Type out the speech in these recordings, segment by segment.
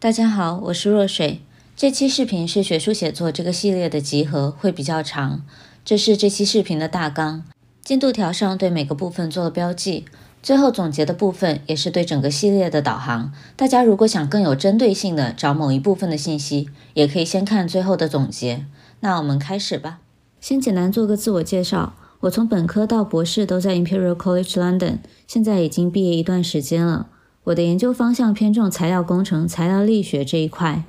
大家好，我是若水。这期视频是学术写作这个系列的集合，会比较长。这是这期视频的大纲，进度条上对每个部分做了标记。最后总结的部分也是对整个系列的导航。大家如果想更有针对性的找某一部分的信息，也可以先看最后的总结。那我们开始吧。先简单做个自我介绍。我从本科到博士都在 Imperial College London，现在已经毕业一段时间了。我的研究方向偏重材料工程、材料力学这一块。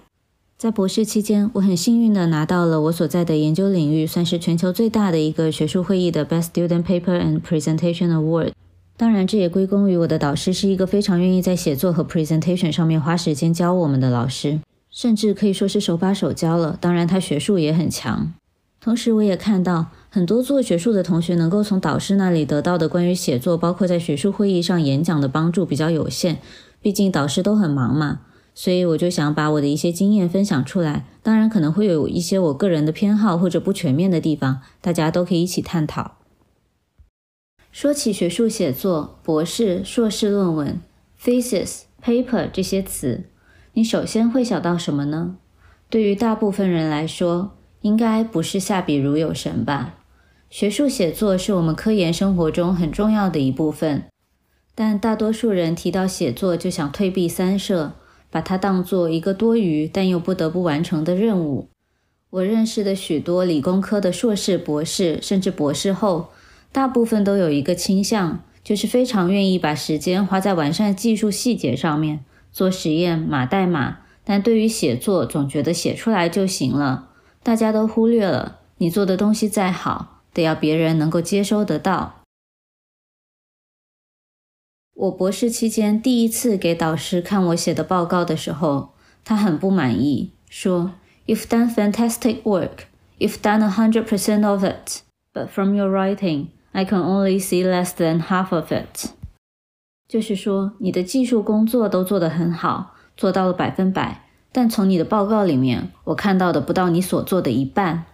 在博士期间，我很幸运地拿到了我所在的研究领域算是全球最大的一个学术会议的 Best Student Paper and Presentation Award。当然，这也归功于我的导师是一个非常愿意在写作和 presentation 上面花时间教我们的老师，甚至可以说是手把手教了。当然，他学术也很强。同时，我也看到很多做学术的同学能够从导师那里得到的关于写作，包括在学术会议上演讲的帮助比较有限。毕竟导师都很忙嘛，所以我就想把我的一些经验分享出来。当然，可能会有一些我个人的偏好或者不全面的地方，大家都可以一起探讨。说起学术写作、博士、硕士论文、thesis、paper 这些词，你首先会想到什么呢？对于大部分人来说，应该不是下笔如有神吧？学术写作是我们科研生活中很重要的一部分，但大多数人提到写作就想退避三舍，把它当做一个多余但又不得不完成的任务。我认识的许多理工科的硕士、博士，甚至博士后，大部分都有一个倾向，就是非常愿意把时间花在完善技术细节上面，做实验、码代码，但对于写作，总觉得写出来就行了。大家都忽略了，你做的东西再好，得要别人能够接收得到。我博士期间第一次给导师看我写的报告的时候，他很不满意，说：“You've done fantastic work. You've done a hundred percent of it, but from your writing, I can only see less than half of it.” 就是说，你的技术工作都做得很好，做到了百分百。但从你的报告里面，我看到的不到你所做的一半。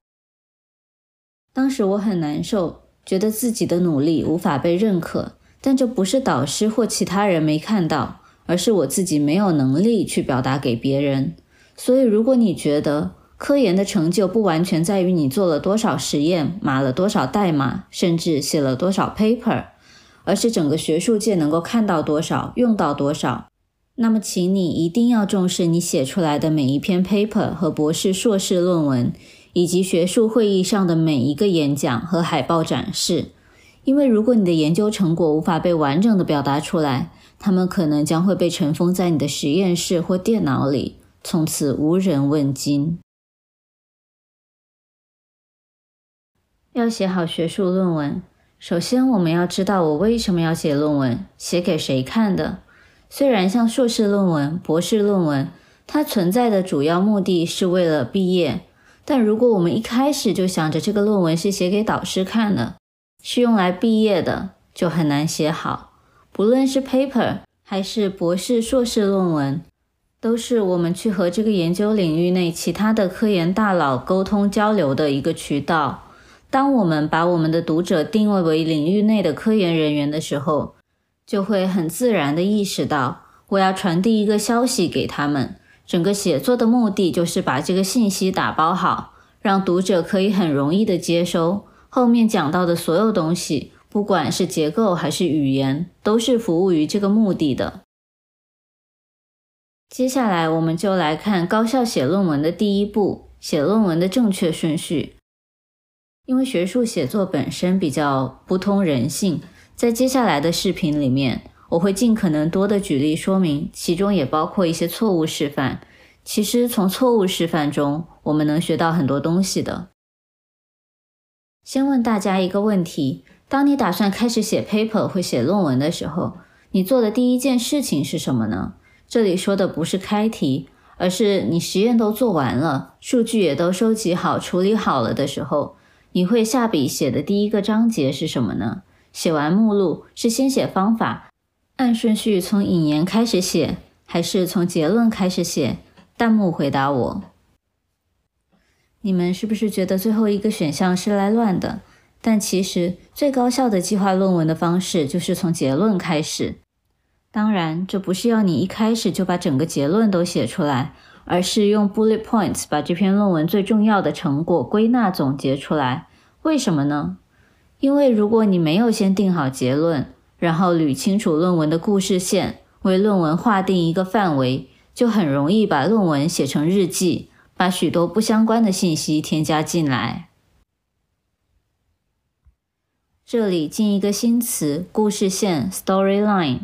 当时我很难受，觉得自己的努力无法被认可。但这不是导师或其他人没看到，而是我自己没有能力去表达给别人。所以，如果你觉得科研的成就不完全在于你做了多少实验、码了多少代码，甚至写了多少 paper，而是整个学术界能够看到多少、用到多少。那么，请你一定要重视你写出来的每一篇 paper 和博士、硕士论文，以及学术会议上的每一个演讲和海报展示。因为如果你的研究成果无法被完整的表达出来，他们可能将会被尘封在你的实验室或电脑里，从此无人问津。要写好学术论文，首先我们要知道我为什么要写论文，写给谁看的。虽然像硕士论文、博士论文，它存在的主要目的是为了毕业，但如果我们一开始就想着这个论文是写给导师看的，是用来毕业的，就很难写好。不论是 paper 还是博士、硕士论文，都是我们去和这个研究领域内其他的科研大佬沟通交流的一个渠道。当我们把我们的读者定位为领域内的科研人员的时候，就会很自然地意识到，我要传递一个消息给他们。整个写作的目的就是把这个信息打包好，让读者可以很容易的接收。后面讲到的所有东西，不管是结构还是语言，都是服务于这个目的的。接下来，我们就来看高效写论文的第一步：写论文的正确顺序。因为学术写作本身比较不通人性。在接下来的视频里面，我会尽可能多的举例说明，其中也包括一些错误示范。其实从错误示范中，我们能学到很多东西的。先问大家一个问题：当你打算开始写 paper 或写论文的时候，你做的第一件事情是什么呢？这里说的不是开题，而是你实验都做完了，数据也都收集好、处理好了的时候，你会下笔写的第一个章节是什么呢？写完目录是先写方法，按顺序从引言开始写，还是从结论开始写？弹幕回答我。你们是不是觉得最后一个选项是来乱的？但其实最高效的计划论文的方式就是从结论开始。当然，这不是要你一开始就把整个结论都写出来，而是用 bullet points 把这篇论文最重要的成果归纳总结出来。为什么呢？因为如果你没有先定好结论，然后捋清楚论文的故事线，为论文划定一个范围，就很容易把论文写成日记，把许多不相关的信息添加进来。这里进一个新词：故事线 （storyline）。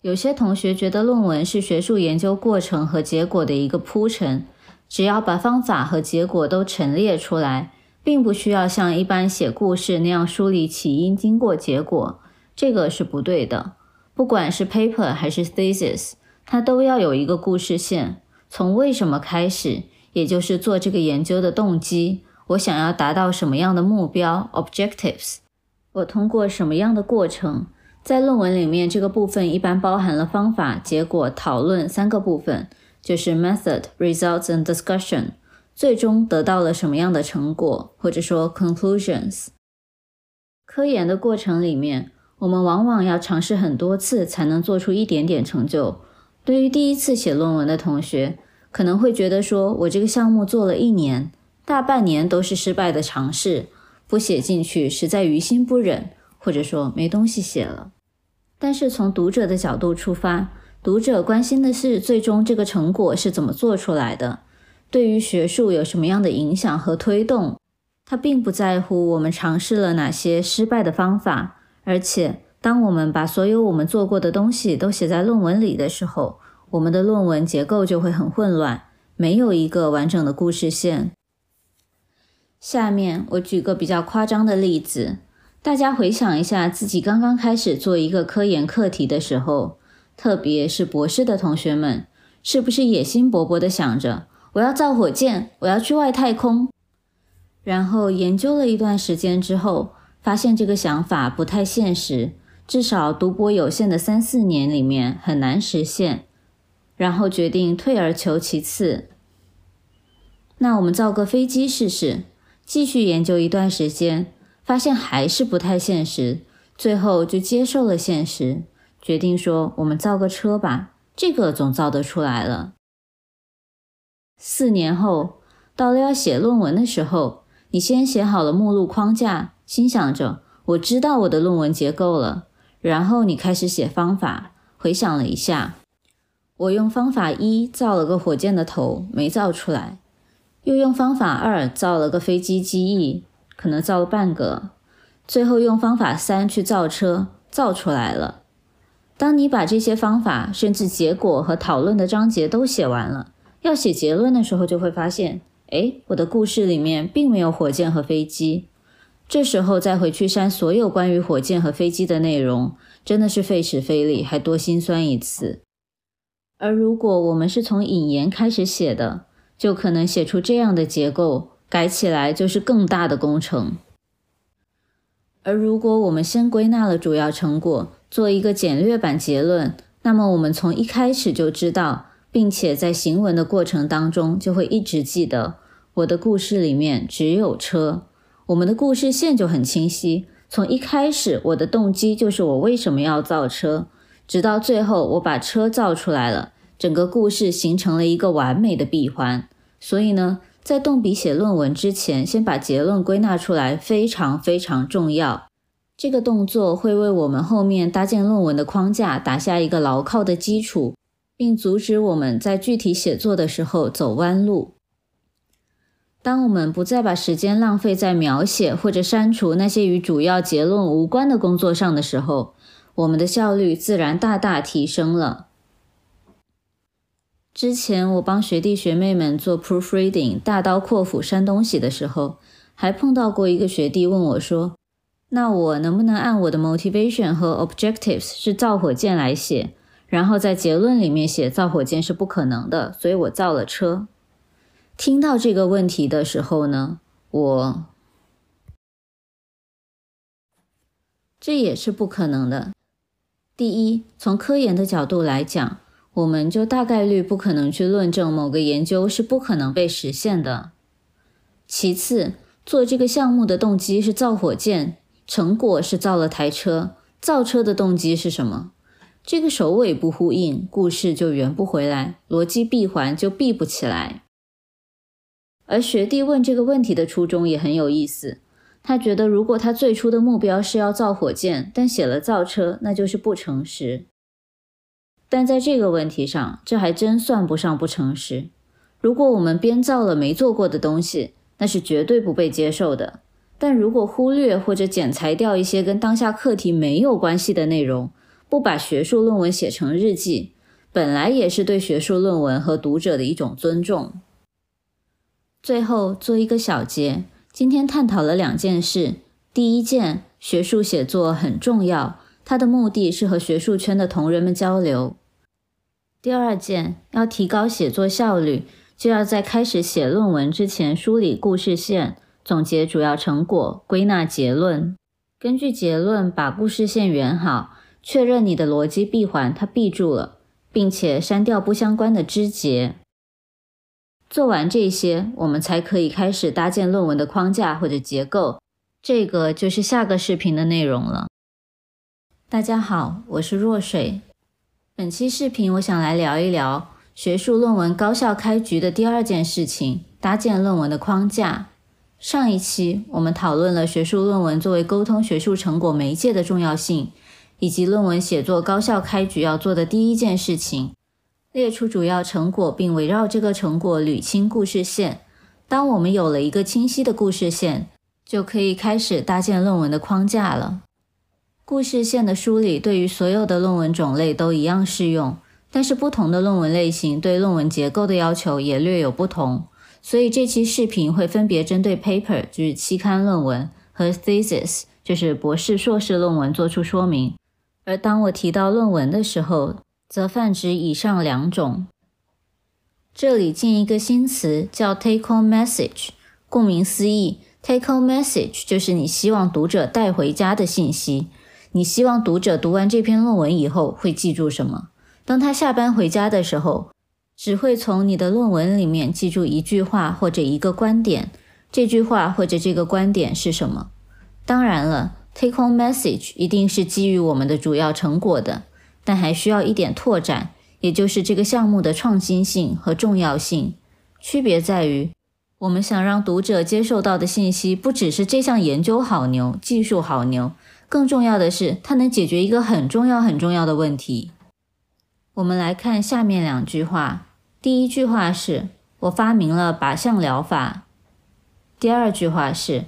有些同学觉得论文是学术研究过程和结果的一个铺陈，只要把方法和结果都陈列出来，并不需要像一般写故事那样梳理起因、经过、结果，这个是不对的。不管是 paper 还是 thesis，它都要有一个故事线，从为什么开始，也就是做这个研究的动机，我想要达到什么样的目标 （objectives），我通过什么样的过程。在论文里面，这个部分一般包含了方法、结果、讨论三个部分，就是 method、results and discussion。最终得到了什么样的成果，或者说 conclusions。科研的过程里面，我们往往要尝试很多次才能做出一点点成就。对于第一次写论文的同学，可能会觉得说，我这个项目做了一年，大半年都是失败的尝试，不写进去实在于心不忍，或者说没东西写了。但是从读者的角度出发，读者关心的是最终这个成果是怎么做出来的，对于学术有什么样的影响和推动。他并不在乎我们尝试了哪些失败的方法，而且当我们把所有我们做过的东西都写在论文里的时候，我们的论文结构就会很混乱，没有一个完整的故事线。下面我举个比较夸张的例子。大家回想一下自己刚刚开始做一个科研课题的时候，特别是博士的同学们，是不是野心勃勃的想着我要造火箭，我要去外太空？然后研究了一段时间之后，发现这个想法不太现实，至少读博有限的三四年里面很难实现。然后决定退而求其次，那我们造个飞机试试，继续研究一段时间。发现还是不太现实，最后就接受了现实，决定说我们造个车吧，这个总造得出来了。四年后，到了要写论文的时候，你先写好了目录框架，心想着我知道我的论文结构了，然后你开始写方法，回想了一下，我用方法一造了个火箭的头，没造出来，又用方法二造了个飞机机翼。可能造了半个，最后用方法三去造车，造出来了。当你把这些方法，甚至结果和讨论的章节都写完了，要写结论的时候，就会发现，哎，我的故事里面并没有火箭和飞机。这时候再回去删所有关于火箭和飞机的内容，真的是费时费力，还多心酸一次。而如果我们是从引言开始写的，就可能写出这样的结构。改起来就是更大的工程。而如果我们先归纳了主要成果，做一个简略版结论，那么我们从一开始就知道，并且在行文的过程当中就会一直记得，我的故事里面只有车，我们的故事线就很清晰。从一开始，我的动机就是我为什么要造车，直到最后我把车造出来了，整个故事形成了一个完美的闭环。所以呢？在动笔写论文之前，先把结论归纳出来，非常非常重要。这个动作会为我们后面搭建论文的框架打下一个牢靠的基础，并阻止我们在具体写作的时候走弯路。当我们不再把时间浪费在描写或者删除那些与主要结论无关的工作上的时候，我们的效率自然大大提升了。之前我帮学弟学妹们做 proofreading，大刀阔斧删东西的时候，还碰到过一个学弟问我说：“那我能不能按我的 motivation 和 objectives 是造火箭来写，然后在结论里面写造火箭是不可能的，所以我造了车。”听到这个问题的时候呢，我这也是不可能的。第一，从科研的角度来讲。我们就大概率不可能去论证某个研究是不可能被实现的。其次，做这个项目的动机是造火箭，成果是造了台车。造车的动机是什么？这个首尾不呼应，故事就圆不回来，逻辑闭环就闭不起来。而学弟问这个问题的初衷也很有意思，他觉得如果他最初的目标是要造火箭，但写了造车，那就是不诚实。但在这个问题上，这还真算不上不诚实。如果我们编造了没做过的东西，那是绝对不被接受的。但如果忽略或者剪裁掉一些跟当下课题没有关系的内容，不把学术论文写成日记，本来也是对学术论文和读者的一种尊重。最后做一个小结，今天探讨了两件事。第一件，学术写作很重要，它的目的是和学术圈的同仁们交流。第二件，要提高写作效率，就要在开始写论文之前梳理故事线，总结主要成果，归纳结论，根据结论把故事线圆好。确认你的逻辑闭环，它闭住了，并且删掉不相关的枝节。做完这些，我们才可以开始搭建论文的框架或者结构。这个就是下个视频的内容了。大家好，我是若水。本期视频我想来聊一聊学术论文高效开局的第二件事情——搭建论文的框架。上一期我们讨论了学术论文作为沟通学术成果媒介的重要性。以及论文写作高效开局要做的第一件事情，列出主要成果，并围绕这个成果捋清故事线。当我们有了一个清晰的故事线，就可以开始搭建论文的框架了。故事线的梳理对于所有的论文种类都一样适用，但是不同的论文类型对论文结构的要求也略有不同。所以这期视频会分别针对 paper 就是期刊论文和 thesis 就是博士硕士论文做出说明。而当我提到论文的时候，则泛指以上两种。这里进一个新词，叫 take-home message。顾名思义，take-home message 就是你希望读者带回家的信息。你希望读者读完这篇论文以后会记住什么？当他下班回家的时候，只会从你的论文里面记住一句话或者一个观点。这句话或者这个观点是什么？当然了。Take home message 一定是基于我们的主要成果的，但还需要一点拓展，也就是这个项目的创新性和重要性。区别在于，我们想让读者接受到的信息不只是这项研究好牛、技术好牛，更重要的是它能解决一个很重要很重要的问题。我们来看下面两句话，第一句话是我发明了靶向疗法，第二句话是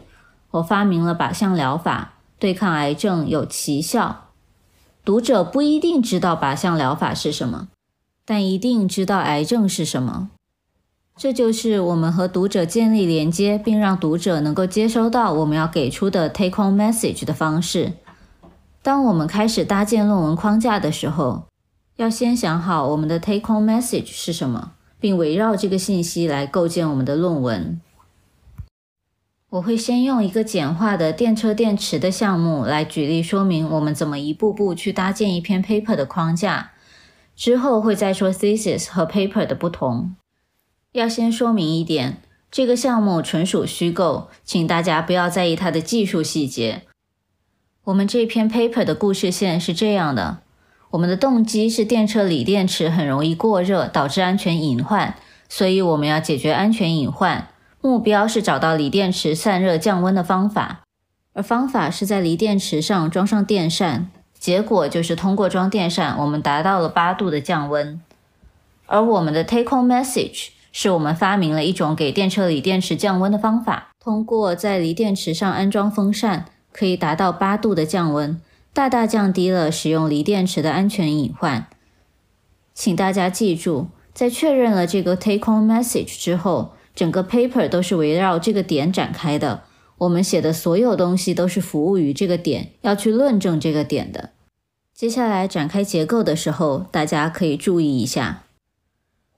我发明了靶向疗法。对抗癌症有奇效。读者不一定知道靶向疗法是什么，但一定知道癌症是什么。这就是我们和读者建立连接，并让读者能够接收到我们要给出的 take-home message 的方式。当我们开始搭建论文框架的时候，要先想好我们的 take-home message 是什么，并围绕这个信息来构建我们的论文。我会先用一个简化的电车电池的项目来举例说明我们怎么一步步去搭建一篇 paper 的框架，之后会再说 thesis 和 paper 的不同。要先说明一点，这个项目纯属虚构，请大家不要在意它的技术细节。我们这篇 paper 的故事线是这样的：我们的动机是电车锂电池很容易过热，导致安全隐患，所以我们要解决安全隐患。目标是找到锂电池散热降温的方法，而方法是在锂电池上装上电扇。结果就是通过装电扇，我们达到了八度的降温。而我们的 take-home message 是我们发明了一种给电车锂电池降温的方法，通过在锂电池上安装风扇，可以达到八度的降温，大大降低了使用锂电池的安全隐患。请大家记住，在确认了这个 take-home message 之后。整个 paper 都是围绕这个点展开的，我们写的所有东西都是服务于这个点，要去论证这个点的。接下来展开结构的时候，大家可以注意一下。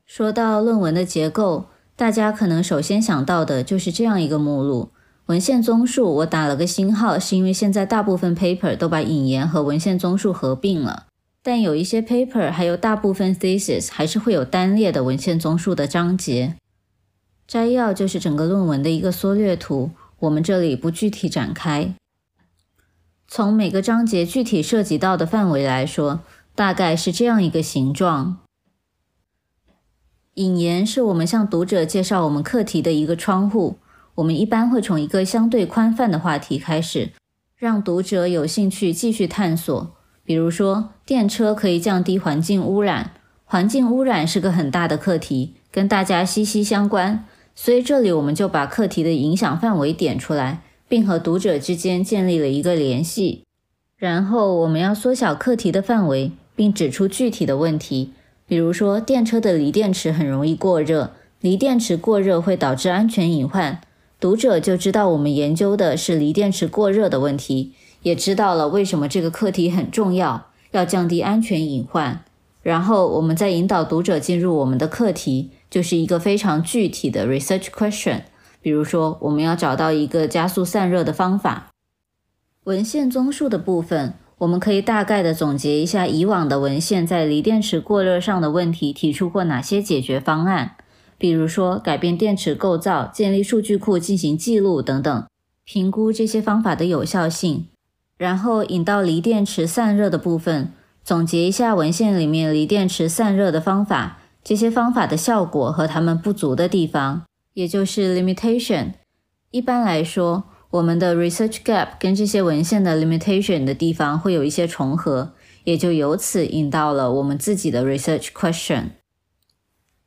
说到论文的结构，大家可能首先想到的就是这样一个目录：文献综述。我打了个星号，是因为现在大部分 paper 都把引言和文献综述合并了，但有一些 paper 还有大部分 thesis 还是会有单列的文献综述的章节。摘要就是整个论文的一个缩略图，我们这里不具体展开。从每个章节具体涉及到的范围来说，大概是这样一个形状。引言是我们向读者介绍我们课题的一个窗户。我们一般会从一个相对宽泛的话题开始，让读者有兴趣继续探索。比如说，电车可以降低环境污染。环境污染是个很大的课题，跟大家息息相关。所以这里我们就把课题的影响范围点出来，并和读者之间建立了一个联系。然后我们要缩小课题的范围，并指出具体的问题。比如说，电车的锂电池很容易过热，锂电池过热会导致安全隐患。读者就知道我们研究的是锂电池过热的问题，也知道了为什么这个课题很重要，要降低安全隐患。然后我们再引导读者进入我们的课题，就是一个非常具体的 research question。比如说，我们要找到一个加速散热的方法。文献综述的部分，我们可以大概的总结一下以往的文献在锂电池过热上的问题提出过哪些解决方案。比如说，改变电池构造、建立数据库进行记录等等，评估这些方法的有效性，然后引到锂电池散热的部分，总结一下文献里面锂电池散热的方法，这些方法的效果和它们不足的地方，也就是 limitation。一般来说，我们的 research gap 跟这些文献的 limitation 的地方会有一些重合，也就由此引到了我们自己的 research question。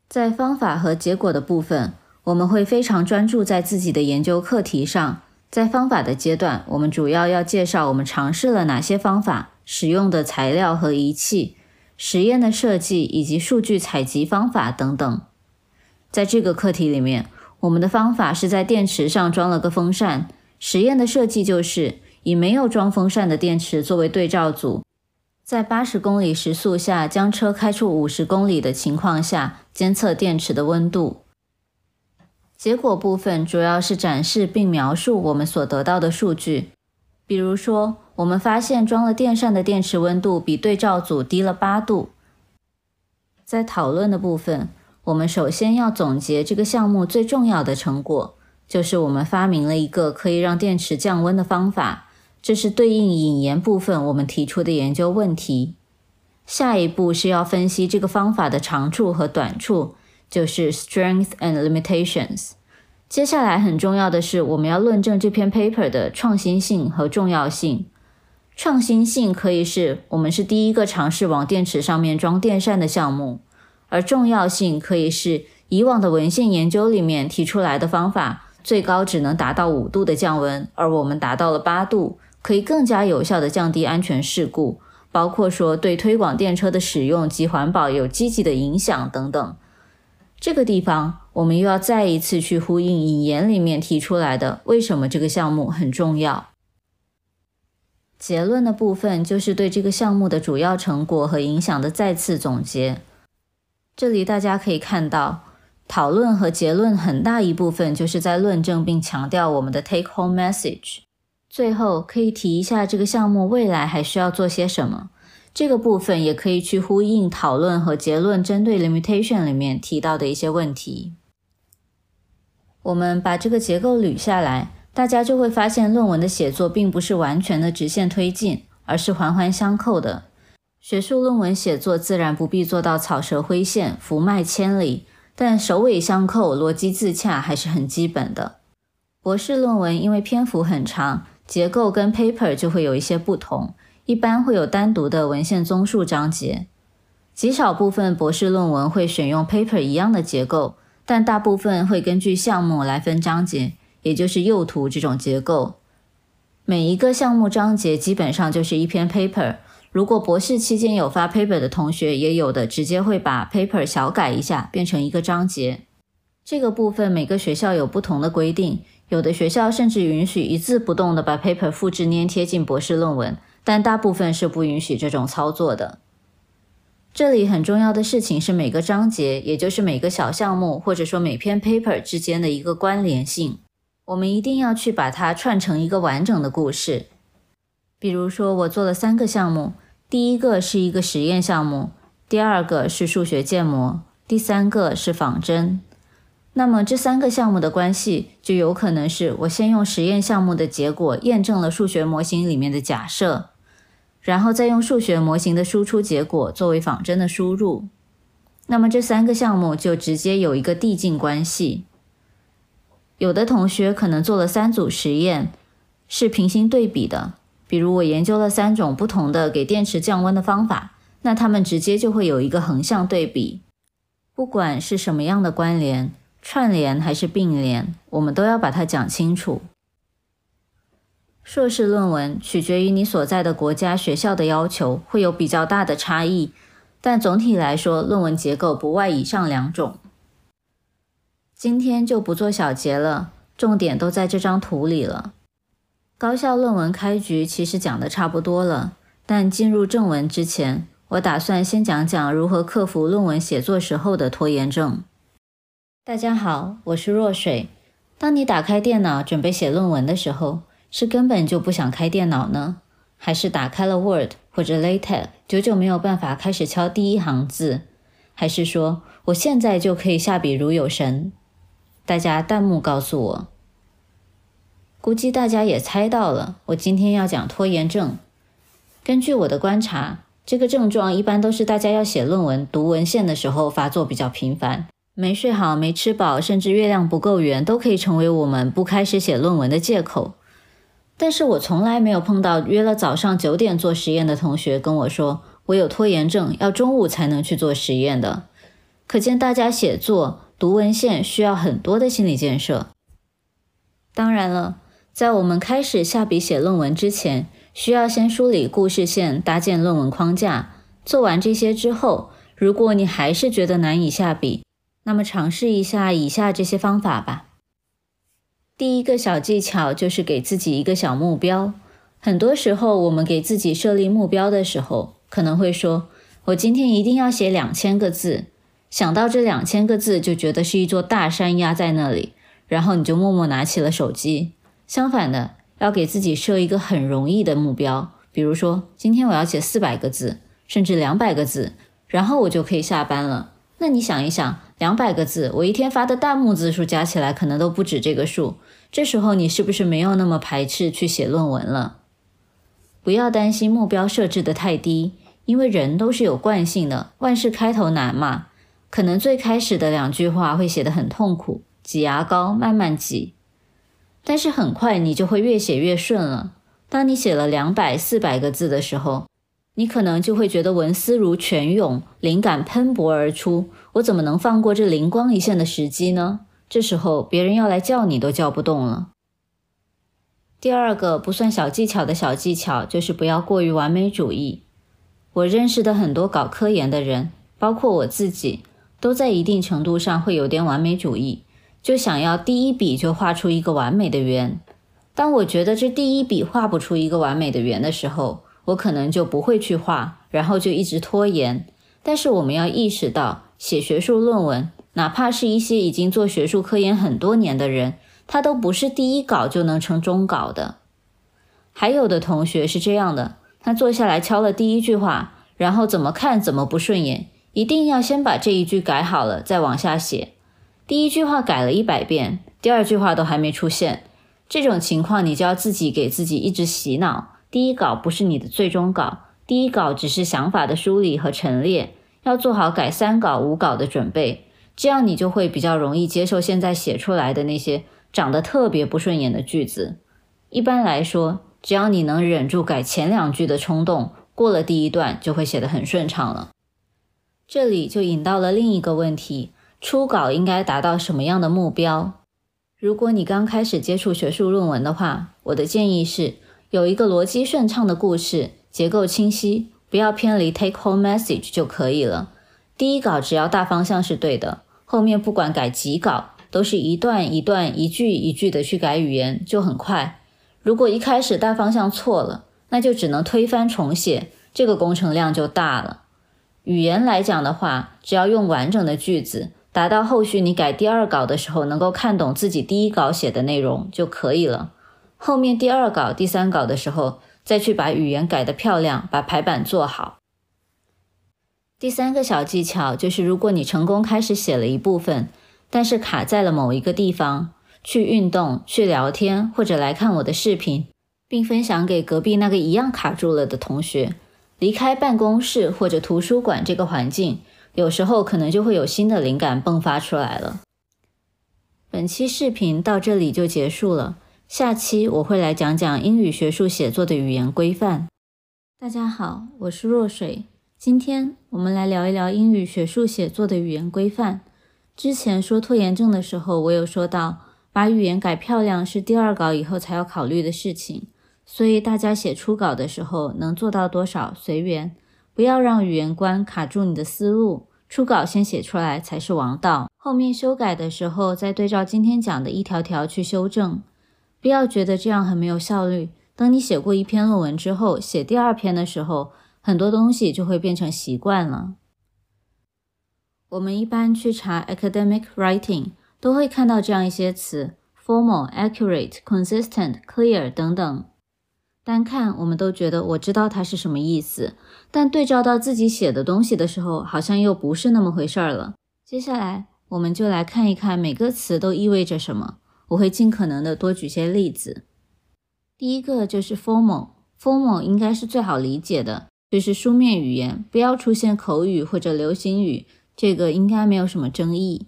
在方法和结果的部分，我们会非常专注在自己的研究课题上。在方法的阶段，我们主要要介绍我们尝试了哪些方法、使用的材料和仪器、实验的设计以及数据采集方法等等。在这个课题里面，我们的方法是在电池上装了个风扇，实验的设计就是以没有装风扇的电池作为对照组。在八十公里时速下将车开出五十公里的情况下，监测电池的温度。结果部分主要是展示并描述我们所得到的数据。比如说，我们发现装了电扇的电池温度比对照组低了八度。在讨论的部分，我们首先要总结这个项目最重要的成果，就是我们发明了一个可以让电池降温的方法。这是对应引言部分我们提出的研究问题。下一步是要分析这个方法的长处和短处，就是 strength and limitations。接下来很重要的是，我们要论证这篇 paper 的创新性和重要性。创新性可以是我们是第一个尝试往电池上面装电扇的项目，而重要性可以是以往的文献研究里面提出来的方法最高只能达到五度的降温，而我们达到了八度。可以更加有效地降低安全事故，包括说对推广电车的使用及环保有积极的影响等等。这个地方我们又要再一次去呼应引言里面提出来的，为什么这个项目很重要。结论的部分就是对这个项目的主要成果和影响的再次总结。这里大家可以看到，讨论和结论很大一部分就是在论证并强调我们的 take home message。最后可以提一下这个项目未来还需要做些什么，这个部分也可以去呼应讨论和结论针对 limitation 里面提到的一些问题。我们把这个结构捋下来，大家就会发现论文的写作并不是完全的直线推进，而是环环相扣的。学术论文写作自然不必做到草蛇灰线、伏脉千里，但首尾相扣、逻辑自洽还是很基本的。博士论文因为篇幅很长。结构跟 paper 就会有一些不同，一般会有单独的文献综述章节，极少部分博士论文会选用 paper 一样的结构，但大部分会根据项目来分章节，也就是右图这种结构。每一个项目章节基本上就是一篇 paper。如果博士期间有发 paper 的同学，也有的直接会把 paper 小改一下，变成一个章节。这个部分每个学校有不同的规定。有的学校甚至允许一字不动的把 paper 复制粘贴进博士论文，但大部分是不允许这种操作的。这里很重要的事情是每个章节，也就是每个小项目或者说每篇 paper 之间的一个关联性，我们一定要去把它串成一个完整的故事。比如说，我做了三个项目，第一个是一个实验项目，第二个是数学建模，第三个是仿真。那么这三个项目的关系就有可能是我先用实验项目的结果验证了数学模型里面的假设，然后再用数学模型的输出结果作为仿真的输入。那么这三个项目就直接有一个递进关系。有的同学可能做了三组实验，是平行对比的。比如我研究了三种不同的给电池降温的方法，那它们直接就会有一个横向对比。不管是什么样的关联、串联还是并联，我们都要把它讲清楚。硕士论文取决于你所在的国家学校的要求，会有比较大的差异，但总体来说，论文结构不外以上两种。今天就不做小结了，重点都在这张图里了。高校论文开局其实讲的差不多了，但进入正文之前，我打算先讲讲如何克服论文写作时候的拖延症。大家好，我是若水。当你打开电脑准备写论文的时候，是根本就不想开电脑呢，还是打开了 Word 或者 LaTeX，久久没有办法开始敲第一行字，还是说我现在就可以下笔如有神？大家弹幕告诉我，估计大家也猜到了，我今天要讲拖延症。根据我的观察，这个症状一般都是大家要写论文、读文献的时候发作比较频繁。没睡好、没吃饱，甚至月亮不够圆，都可以成为我们不开始写论文的借口。但是我从来没有碰到约了早上九点做实验的同学跟我说，我有拖延症，要中午才能去做实验的。可见大家写作。读文献需要很多的心理建设。当然了，在我们开始下笔写论文之前，需要先梳理故事线，搭建论文框架。做完这些之后，如果你还是觉得难以下笔，那么尝试一下以下这些方法吧。第一个小技巧就是给自己一个小目标。很多时候，我们给自己设立目标的时候，可能会说：“我今天一定要写两千个字。”想到这两千个字，就觉得是一座大山压在那里，然后你就默默拿起了手机。相反的，要给自己设一个很容易的目标，比如说今天我要写四百个字，甚至两百个字，然后我就可以下班了。那你想一想，两百个字，我一天发的弹幕字数加起来可能都不止这个数。这时候你是不是没有那么排斥去写论文了？不要担心目标设置的太低，因为人都是有惯性的，万事开头难嘛。可能最开始的两句话会写得很痛苦，挤牙膏，慢慢挤。但是很快你就会越写越顺了。当你写了两百、四百个字的时候，你可能就会觉得文思如泉涌，灵感喷薄而出。我怎么能放过这灵光一现的时机呢？这时候别人要来叫你都叫不动了。第二个不算小技巧的小技巧就是不要过于完美主义。我认识的很多搞科研的人，包括我自己。都在一定程度上会有点完美主义，就想要第一笔就画出一个完美的圆。当我觉得这第一笔画不出一个完美的圆的时候，我可能就不会去画，然后就一直拖延。但是我们要意识到，写学术论文，哪怕是一些已经做学术科研很多年的人，他都不是第一稿就能成终稿的。还有的同学是这样的，他坐下来敲了第一句话，然后怎么看怎么不顺眼。一定要先把这一句改好了，再往下写。第一句话改了一百遍，第二句话都还没出现，这种情况你就要自己给自己一直洗脑：第一稿不是你的最终稿，第一稿只是想法的梳理和陈列，要做好改三稿、五稿的准备。这样你就会比较容易接受现在写出来的那些长得特别不顺眼的句子。一般来说，只要你能忍住改前两句的冲动，过了第一段就会写得很顺畅了。这里就引到了另一个问题：初稿应该达到什么样的目标？如果你刚开始接触学术论文的话，我的建议是有一个逻辑顺畅的故事，结构清晰，不要偏离 take home message 就可以了。第一稿只要大方向是对的，后面不管改几稿，都是一段一段、一句一句的去改语言，就很快。如果一开始大方向错了，那就只能推翻重写，这个工程量就大了。语言来讲的话，只要用完整的句子，达到后续你改第二稿的时候能够看懂自己第一稿写的内容就可以了。后面第二稿、第三稿的时候，再去把语言改得漂亮，把排版做好。第三个小技巧就是，如果你成功开始写了一部分，但是卡在了某一个地方，去运动、去聊天或者来看我的视频，并分享给隔壁那个一样卡住了的同学。离开办公室或者图书馆这个环境，有时候可能就会有新的灵感迸发出来了。本期视频到这里就结束了，下期我会来讲讲英语学术写作的语言规范。大家好，我是若水，今天我们来聊一聊英语学术写作的语言规范。之前说拖延症的时候，我有说到，把语言改漂亮是第二稿以后才要考虑的事情。所以大家写初稿的时候能做到多少随缘，不要让语言关卡住你的思路。初稿先写出来才是王道，后面修改的时候再对照今天讲的一条条去修正。不要觉得这样很没有效率。等你写过一篇论文之后，写第二篇的时候，很多东西就会变成习惯了。我们一般去查 academic writing，都会看到这样一些词：formal、accurate、consistent、clear 等等。单看我们都觉得我知道它是什么意思，但对照到自己写的东西的时候，好像又不是那么回事儿了。接下来我们就来看一看每个词都意味着什么。我会尽可能的多举些例子。第一个就是 formal，formal 应该是最好理解的，就是书面语言，不要出现口语或者流行语，这个应该没有什么争议。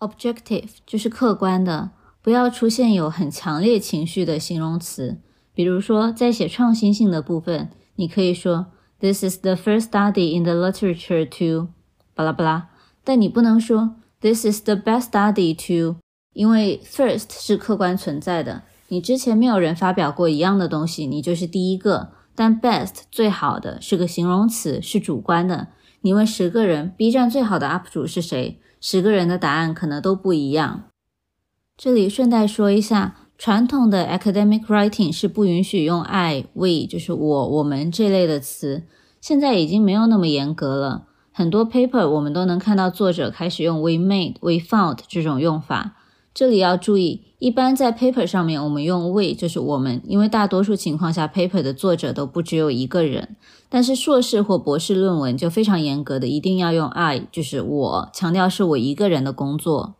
objective 就是客观的，不要出现有很强烈情绪的形容词。比如说，在写创新性的部分，你可以说 "This is the first study in the literature to" 巴拉巴拉，但你不能说 "This is the best study to"，因为 first 是客观存在的，你之前没有人发表过一样的东西，你就是第一个。但 best 最好的是个形容词，是主观的。你问十个人 B 站最好的 UP 主是谁，十个人的答案可能都不一样。这里顺带说一下。传统的 academic writing 是不允许用 I、we，就是我、我们这类的词。现在已经没有那么严格了，很多 paper 我们都能看到作者开始用 we made、we found 这种用法。这里要注意，一般在 paper 上面我们用 we 就是我们，因为大多数情况下 paper 的作者都不只有一个人。但是硕士或博士论文就非常严格的，一定要用 I，就是我，强调是我一个人的工作。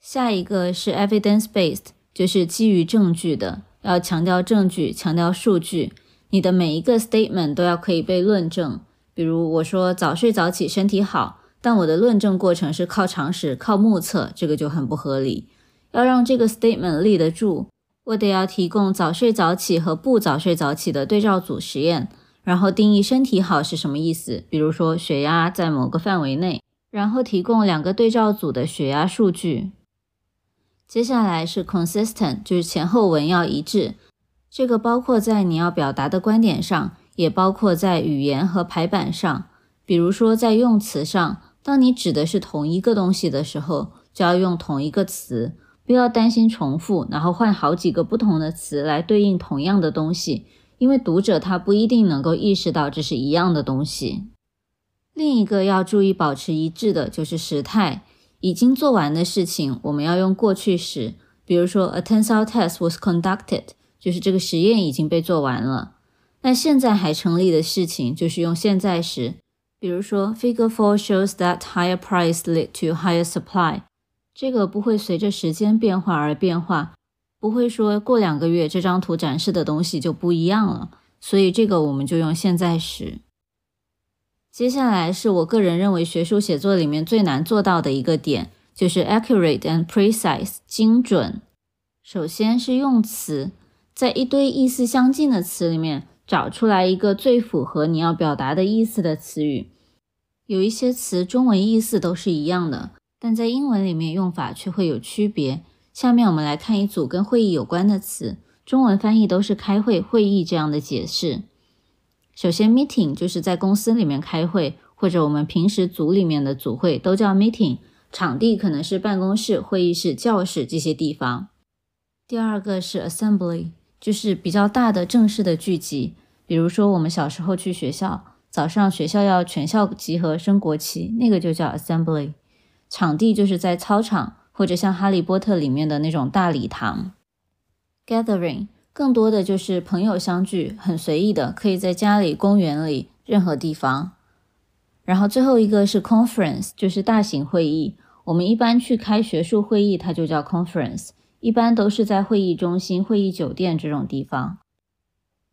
下一个是 evidence based。就是基于证据的，要强调证据，强调数据。你的每一个 statement 都要可以被论证。比如我说早睡早起身体好，但我的论证过程是靠常识、靠目测，这个就很不合理。要让这个 statement 立得住，我得要提供早睡早起和不早睡早起的对照组实验，然后定义身体好是什么意思。比如说血压在某个范围内，然后提供两个对照组的血压数据。接下来是 consistent，就是前后文要一致。这个包括在你要表达的观点上，也包括在语言和排版上。比如说在用词上，当你指的是同一个东西的时候，就要用同一个词，不要担心重复，然后换好几个不同的词来对应同样的东西，因为读者他不一定能够意识到这是一样的东西。另一个要注意保持一致的就是时态。已经做完的事情，我们要用过去时。比如说，a tensile test was conducted，就是这个实验已经被做完了。那现在还成立的事情，就是用现在时。比如说，Figure four shows that higher price lead to higher supply，这个不会随着时间变化而变化，不会说过两个月这张图展示的东西就不一样了。所以这个我们就用现在时。接下来是我个人认为学术写作里面最难做到的一个点，就是 accurate and precise，精准。首先是用词，在一堆意思相近的词里面找出来一个最符合你要表达的意思的词语。有一些词中文意思都是一样的，但在英文里面用法却会有区别。下面我们来看一组跟会议有关的词，中文翻译都是开会、会议这样的解释。首先，meeting 就是在公司里面开会，或者我们平时组里面的组会都叫 meeting，场地可能是办公室、会议室、教室这些地方。第二个是 assembly，就是比较大的正式的聚集，比如说我们小时候去学校，早上学校要全校集合升国旗，那个就叫 assembly。场地就是在操场，或者像哈利波特里面的那种大礼堂。gathering。更多的就是朋友相聚，很随意的，可以在家里、公园里、任何地方。然后最后一个是 conference，就是大型会议。我们一般去开学术会议，它就叫 conference，一般都是在会议中心、会议酒店这种地方。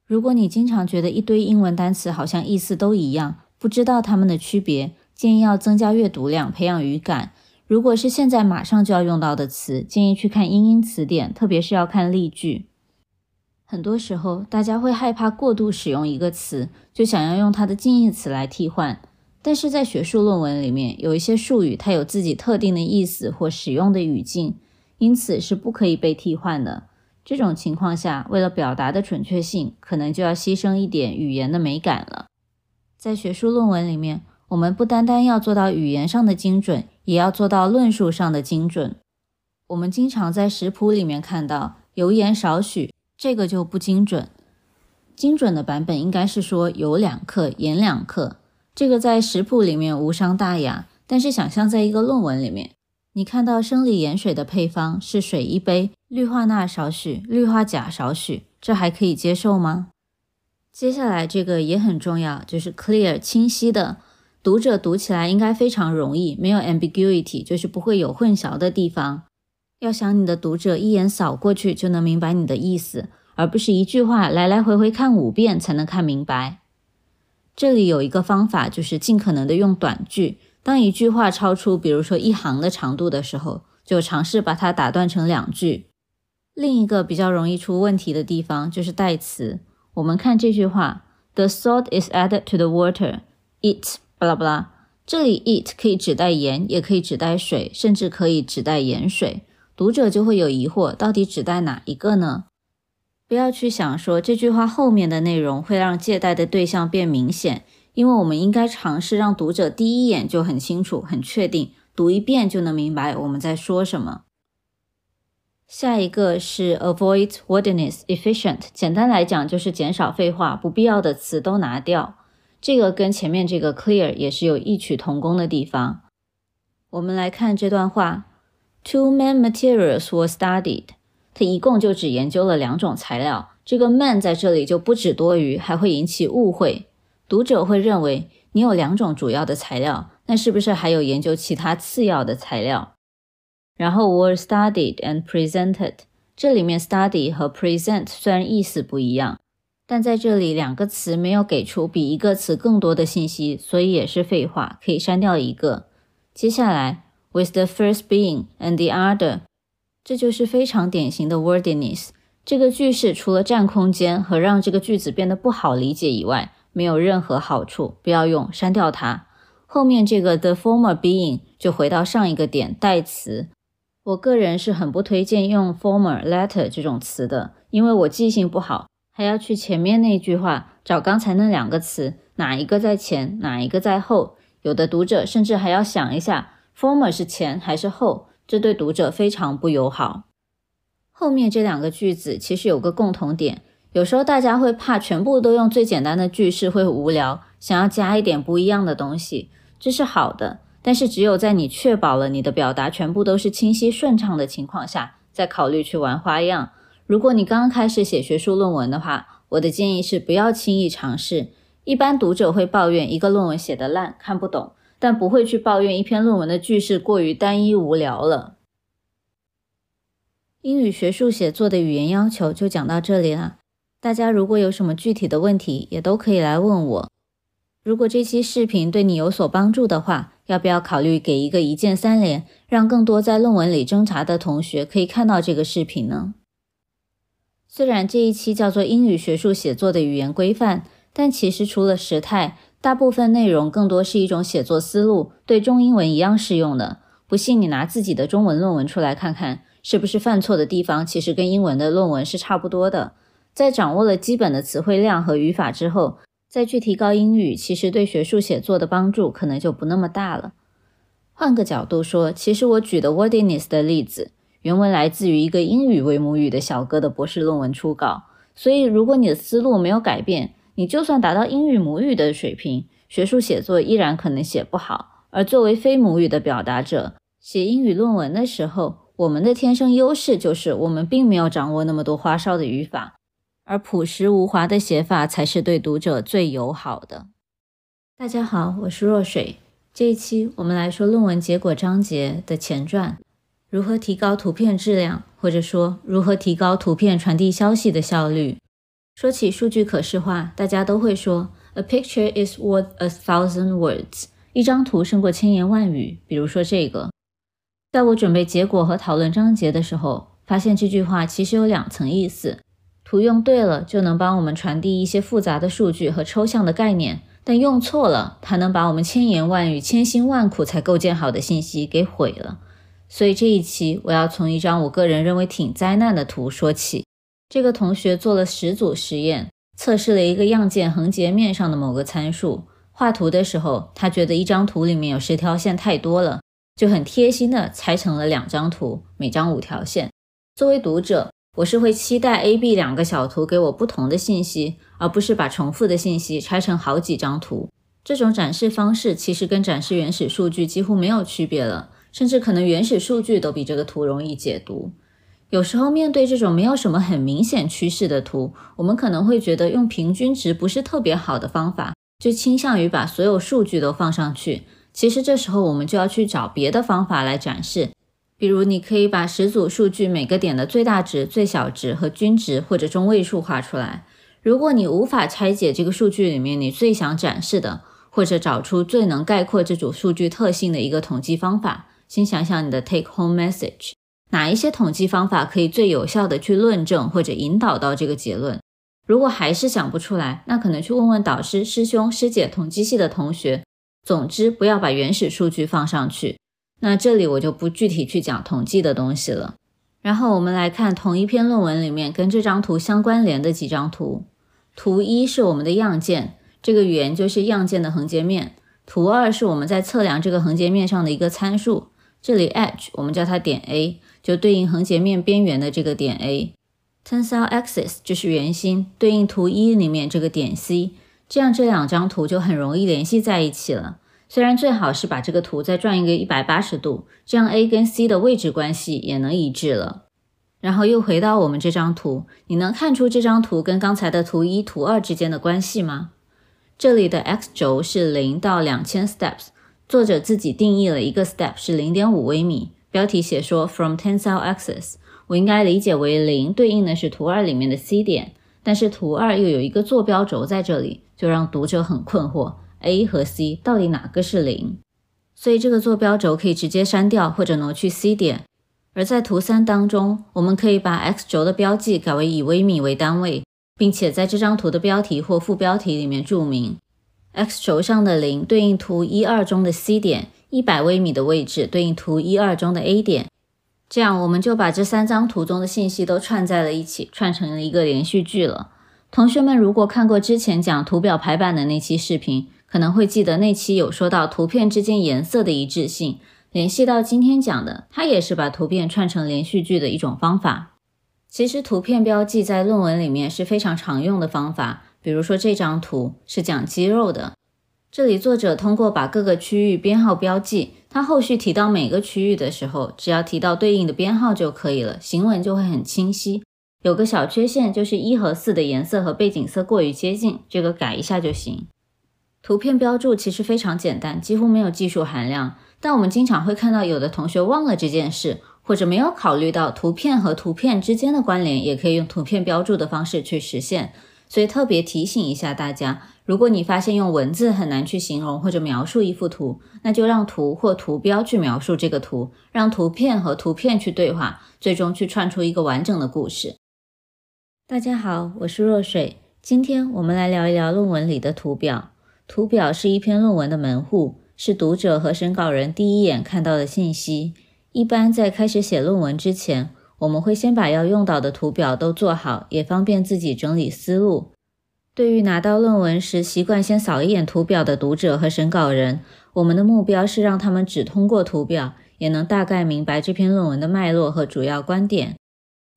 如果你经常觉得一堆英文单词好像意思都一样，不知道它们的区别，建议要增加阅读量，培养语感。如果是现在马上就要用到的词，建议去看英英词典，特别是要看例句。很多时候，大家会害怕过度使用一个词，就想要用它的近义词来替换。但是在学术论文里面，有一些术语它有自己特定的意思或使用的语境，因此是不可以被替换的。这种情况下，为了表达的准确性，可能就要牺牲一点语言的美感了。在学术论文里面，我们不单单要做到语言上的精准。也要做到论述上的精准。我们经常在食谱里面看到油盐少许，这个就不精准。精准的版本应该是说油两克，盐两克。这个在食谱里面无伤大雅，但是想象在一个论文里面，你看到生理盐水的配方是水一杯，氯化钠少许，氯化钾少许，这还可以接受吗？接下来这个也很重要，就是 clear 清晰的。读者读起来应该非常容易，没有 ambiguity，就是不会有混淆的地方。要想你的读者一眼扫过去就能明白你的意思，而不是一句话来来回回看五遍才能看明白。这里有一个方法，就是尽可能的用短句。当一句话超出，比如说一行的长度的时候，就尝试把它打断成两句。另一个比较容易出问题的地方就是代词。我们看这句话：The salt is added to the water. It 巴拉巴拉，这里 it 可以指代盐，也可以指代水，甚至可以指代盐水。读者就会有疑惑，到底指代哪一个呢？不要去想说这句话后面的内容会让借代的对象变明显，因为我们应该尝试让读者第一眼就很清楚、很确定，读一遍就能明白我们在说什么。下一个是 avoid wordiness efficient，简单来讲就是减少废话，不必要的词都拿掉。这个跟前面这个 clear 也是有异曲同工的地方。我们来看这段话：Two main materials were studied。他一共就只研究了两种材料。这个 main 在这里就不止多余，还会引起误会。读者会认为你有两种主要的材料，那是不是还有研究其他次要的材料？然后 were studied and presented。这里面 study 和 present 虽然意思不一样。但在这里，两个词没有给出比一个词更多的信息，所以也是废话，可以删掉一个。接下来，with the first being and the other，这就是非常典型的 wordiness。这个句式除了占空间和让这个句子变得不好理解以外，没有任何好处，不要用，删掉它。后面这个 the former being 就回到上一个点，代词。我个人是很不推荐用 former、later 这种词的，因为我记性不好。还要去前面那句话找刚才那两个词，哪一个在前，哪一个在后？有的读者甚至还要想一下，former 是前还是后，这对读者非常不友好。后面这两个句子其实有个共同点，有时候大家会怕全部都用最简单的句式会无聊，想要加一点不一样的东西，这是好的。但是只有在你确保了你的表达全部都是清晰顺畅的情况下，再考虑去玩花样。如果你刚开始写学术论文的话，我的建议是不要轻易尝试。一般读者会抱怨一个论文写得烂，看不懂，但不会去抱怨一篇论文的句式过于单一无聊了。英语学术写作的语言要求就讲到这里了。大家如果有什么具体的问题，也都可以来问我。如果这期视频对你有所帮助的话，要不要考虑给一个一键三连，让更多在论文里挣扎的同学可以看到这个视频呢？虽然这一期叫做英语学术写作的语言规范，但其实除了时态，大部分内容更多是一种写作思路，对中英文一样适用的。不信你拿自己的中文论文出来看看，是不是犯错的地方其实跟英文的论文是差不多的。在掌握了基本的词汇量和语法之后，再去提高英语，其实对学术写作的帮助可能就不那么大了。换个角度说，其实我举的 wordiness 的例子。原文来自于一个英语为母语的小哥的博士论文初稿，所以如果你的思路没有改变，你就算达到英语母语的水平，学术写作依然可能写不好。而作为非母语的表达者，写英语论文的时候，我们的天生优势就是我们并没有掌握那么多花哨的语法，而朴实无华的写法才是对读者最友好的。大家好，我是若水，这一期我们来说论文结果章节的前传。如何提高图片质量，或者说如何提高图片传递消息的效率。说起数据可视化，大家都会说 “A picture is worth a thousand words”，一张图胜过千言万语。比如说这个，在我准备结果和讨论章节的时候，发现这句话其实有两层意思：图用对了，就能帮我们传递一些复杂的数据和抽象的概念；但用错了，它能把我们千言万语、千辛万苦才构建好的信息给毁了。所以这一期我要从一张我个人认为挺灾难的图说起。这个同学做了十组实验，测试了一个样件横截面上的某个参数。画图的时候，他觉得一张图里面有十条线太多了，就很贴心的拆成了两张图，每张五条线。作为读者，我是会期待 A、B 两个小图给我不同的信息，而不是把重复的信息拆成好几张图。这种展示方式其实跟展示原始数据几乎没有区别了，甚至可能原始数据都比这个图容易解读。有时候面对这种没有什么很明显趋势的图，我们可能会觉得用平均值不是特别好的方法，就倾向于把所有数据都放上去。其实这时候我们就要去找别的方法来展示，比如你可以把十组数据每个点的最大值、最小值和均值或者中位数画出来。如果你无法拆解这个数据里面你最想展示的，或者找出最能概括这组数据特性的一个统计方法，先想想你的 take home message。哪一些统计方法可以最有效的去论证或者引导到这个结论？如果还是想不出来，那可能去问问导师、师兄、师姐、统计系的同学。总之，不要把原始数据放上去。那这里我就不具体去讲统计的东西了。然后我们来看同一篇论文里面跟这张图相关联的几张图。图一是我们的样件，这个圆就是样件的横截面。图二是我们在测量这个横截面上的一个参数，这里 edge 我们叫它点 A。就对应横截面边缘的这个点 A，tensor axis 就是圆心，对应图一里面这个点 C，这样这两张图就很容易联系在一起了。虽然最好是把这个图再转一个一百八十度，这样 A 跟 C 的位置关系也能一致了。然后又回到我们这张图，你能看出这张图跟刚才的图一、图二之间的关系吗？这里的 x 轴是零到两千 steps，作者自己定义了一个 step 是零点五微米。标题写说 from tensor axis，我应该理解为零对应的是图二里面的 C 点，但是图二又有一个坐标轴在这里，就让读者很困惑，A 和 C 到底哪个是零？所以这个坐标轴可以直接删掉或者挪去 C 点。而在图三当中，我们可以把 x 轴的标记改为以微米为单位，并且在这张图的标题或副标题里面注明 x 轴上的零对应图一二中的 C 点。一百微米的位置对应图一二中的 A 点，这样我们就把这三张图中的信息都串在了一起，串成了一个连续剧了。同学们如果看过之前讲图表排版的那期视频，可能会记得那期有说到图片之间颜色的一致性，联系到今天讲的，它也是把图片串成连续剧的一种方法。其实图片标记在论文里面是非常常用的方法，比如说这张图是讲肌肉的。这里作者通过把各个区域编号标记，他后续提到每个区域的时候，只要提到对应的编号就可以了，行文就会很清晰。有个小缺陷就是一和四的颜色和背景色过于接近，这个改一下就行。图片标注其实非常简单，几乎没有技术含量，但我们经常会看到有的同学忘了这件事，或者没有考虑到图片和图片之间的关联也可以用图片标注的方式去实现，所以特别提醒一下大家。如果你发现用文字很难去形容或者描述一幅图，那就让图或图标去描述这个图，让图片和图片去对话，最终去串出一个完整的故事。大家好，我是若水，今天我们来聊一聊论文里的图表。图表是一篇论文的门户，是读者和审稿人第一眼看到的信息。一般在开始写论文之前，我们会先把要用到的图表都做好，也方便自己整理思路。对于拿到论文时习惯先扫一眼图表的读者和审稿人，我们的目标是让他们只通过图表也能大概明白这篇论文的脉络和主要观点。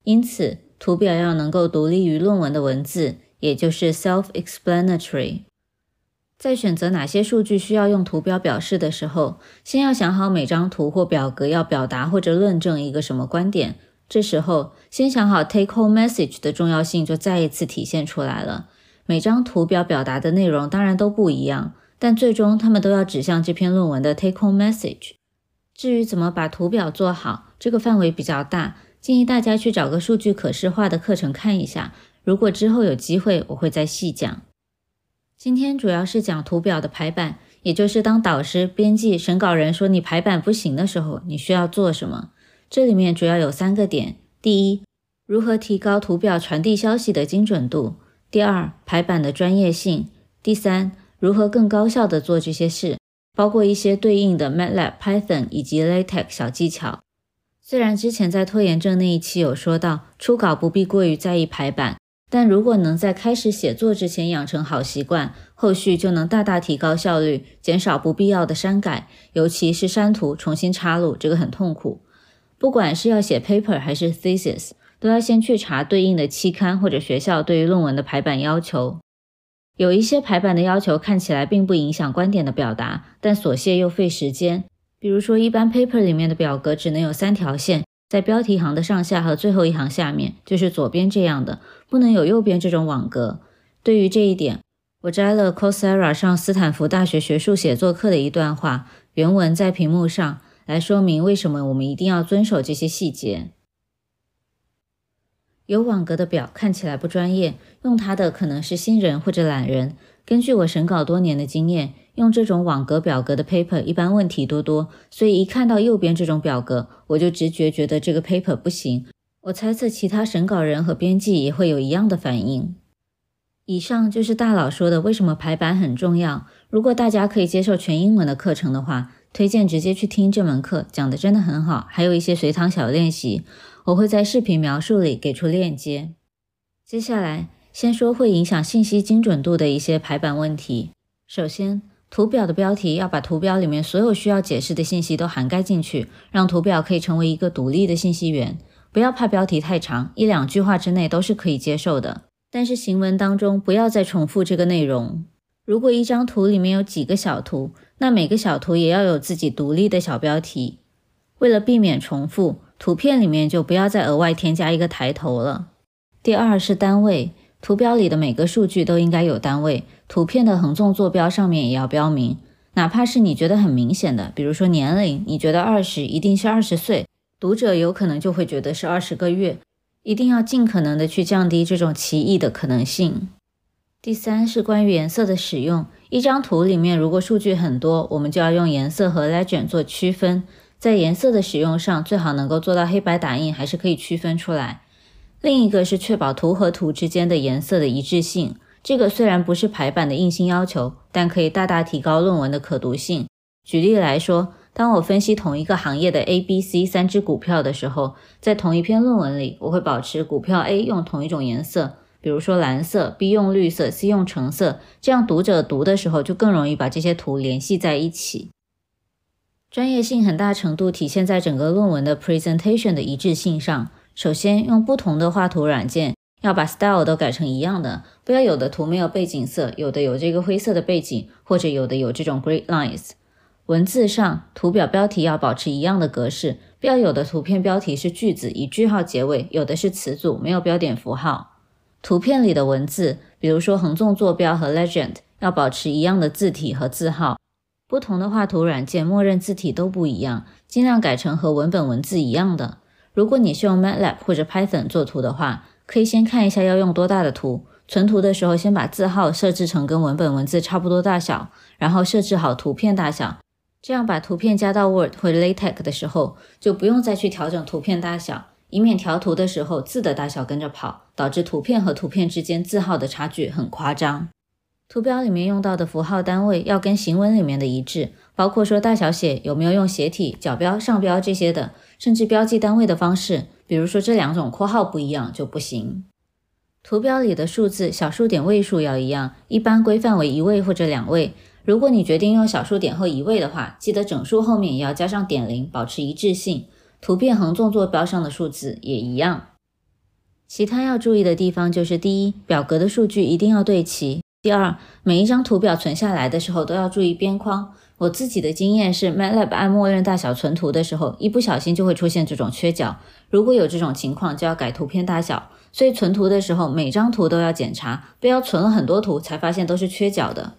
因此，图表要能够独立于论文的文字，也就是 self-explanatory。在选择哪些数据需要用图表表示的时候，先要想好每张图或表格要表达或者论证一个什么观点。这时候，先想好 take-home message 的重要性就再一次体现出来了。每张图表表达的内容当然都不一样，但最终他们都要指向这篇论文的 take home message。至于怎么把图表做好，这个范围比较大，建议大家去找个数据可视化的课程看一下。如果之后有机会，我会再细讲。今天主要是讲图表的排版，也就是当导师、编辑、审稿人说你排版不行的时候，你需要做什么。这里面主要有三个点：第一，如何提高图表传递消息的精准度；第二，排版的专业性；第三，如何更高效的做这些事。包括一些对应的 MATLAB、Python 以及 LaTeX 小技巧。虽然之前在拖延症那一期有说到，初稿不必过于在意排版，但如果能在开始写作之前养成好习惯，后续就能大大提高效率，减少不必要的删改，尤其是删图重新插入，这个很痛苦。不管是要写 paper 还是 thesis，都要先去查对应的期刊或者学校对于论文的排版要求。有一些排版的要求看起来并不影响观点的表达，但琐屑又费时间。比如说，一般 paper 里面的表格只能有三条线，在标题行的上下和最后一行下面，就是左边这样的，不能有右边这种网格。对于这一点，我摘了 Coursera 上斯坦福大学学术写作课的一段话，原文在屏幕上，来说明为什么我们一定要遵守这些细节。有网格的表看起来不专业，用它的可能是新人或者懒人。根据我审稿多年的经验，用这种网格表格的 paper 一般问题多多，所以一看到右边这种表格，我就直觉觉得这个 paper 不行。我猜测其他审稿人和编辑也会有一样的反应。以上就是大佬说的为什么排版很重要。如果大家可以接受全英文的课程的话，推荐直接去听这门课，讲的真的很好，还有一些随堂小练习。我会在视频描述里给出链接。接下来，先说会影响信息精准度的一些排版问题。首先，图表的标题要把图表里面所有需要解释的信息都涵盖进去，让图表可以成为一个独立的信息源。不要怕标题太长，一两句话之内都是可以接受的。但是行文当中不要再重复这个内容。如果一张图里面有几个小图，那每个小图也要有自己独立的小标题。为了避免重复。图片里面就不要再额外添加一个抬头了。第二是单位，图标里的每个数据都应该有单位，图片的横纵坐标上面也要标明，哪怕是你觉得很明显的，比如说年龄，你觉得二十一定是二十岁，读者有可能就会觉得是二十个月，一定要尽可能的去降低这种歧义的可能性。第三是关于颜色的使用，一张图里面如果数据很多，我们就要用颜色和 legend 做区分。在颜色的使用上，最好能够做到黑白打印，还是可以区分出来。另一个是确保图和图之间的颜色的一致性，这个虽然不是排版的硬性要求，但可以大大提高论文的可读性。举例来说，当我分析同一个行业的 A、B、C 三只股票的时候，在同一篇论文里，我会保持股票 A 用同一种颜色，比如说蓝色；B 用绿色；C 用橙色，这样读者读的时候就更容易把这些图联系在一起。专业性很大程度体现在整个论文的 presentation 的一致性上。首先，用不同的画图软件，要把 style 都改成一样的，不要有的图没有背景色，有的有这个灰色的背景，或者有的有这种 great lines。文字上，图表标题要保持一样的格式，不要有的图片标题是句子以句号结尾，有的是词组没有标点符号。图片里的文字，比如说横纵坐标和 legend，要保持一样的字体和字号。不同的画图软件默认字体都不一样，尽量改成和文本文字一样的。如果你是用 MATLAB 或者 Python 做图的话，可以先看一下要用多大的图。存图的时候，先把字号设置成跟文本文字差不多大小，然后设置好图片大小。这样把图片加到 Word 或者 LaTeX 的时候，就不用再去调整图片大小，以免调图的时候字的大小跟着跑，导致图片和图片之间字号的差距很夸张。图标里面用到的符号单位要跟行文里面的一致，包括说大小写有没有用斜体、角标、上标这些的，甚至标记单位的方式，比如说这两种括号不一样就不行。图标里的数字小数点位数要一样，一般规范为一位或者两位。如果你决定用小数点后一位的话，记得整数后面也要加上点零，保持一致性。图片横纵坐标上的数字也一样。其他要注意的地方就是：第一，表格的数据一定要对齐。第二，每一张图表存下来的时候都要注意边框。我自己的经验是，MATLAB 按默认大小存图的时候，一不小心就会出现这种缺角。如果有这种情况，就要改图片大小。所以存图的时候，每张图都要检查，不要存了很多图才发现都是缺角的。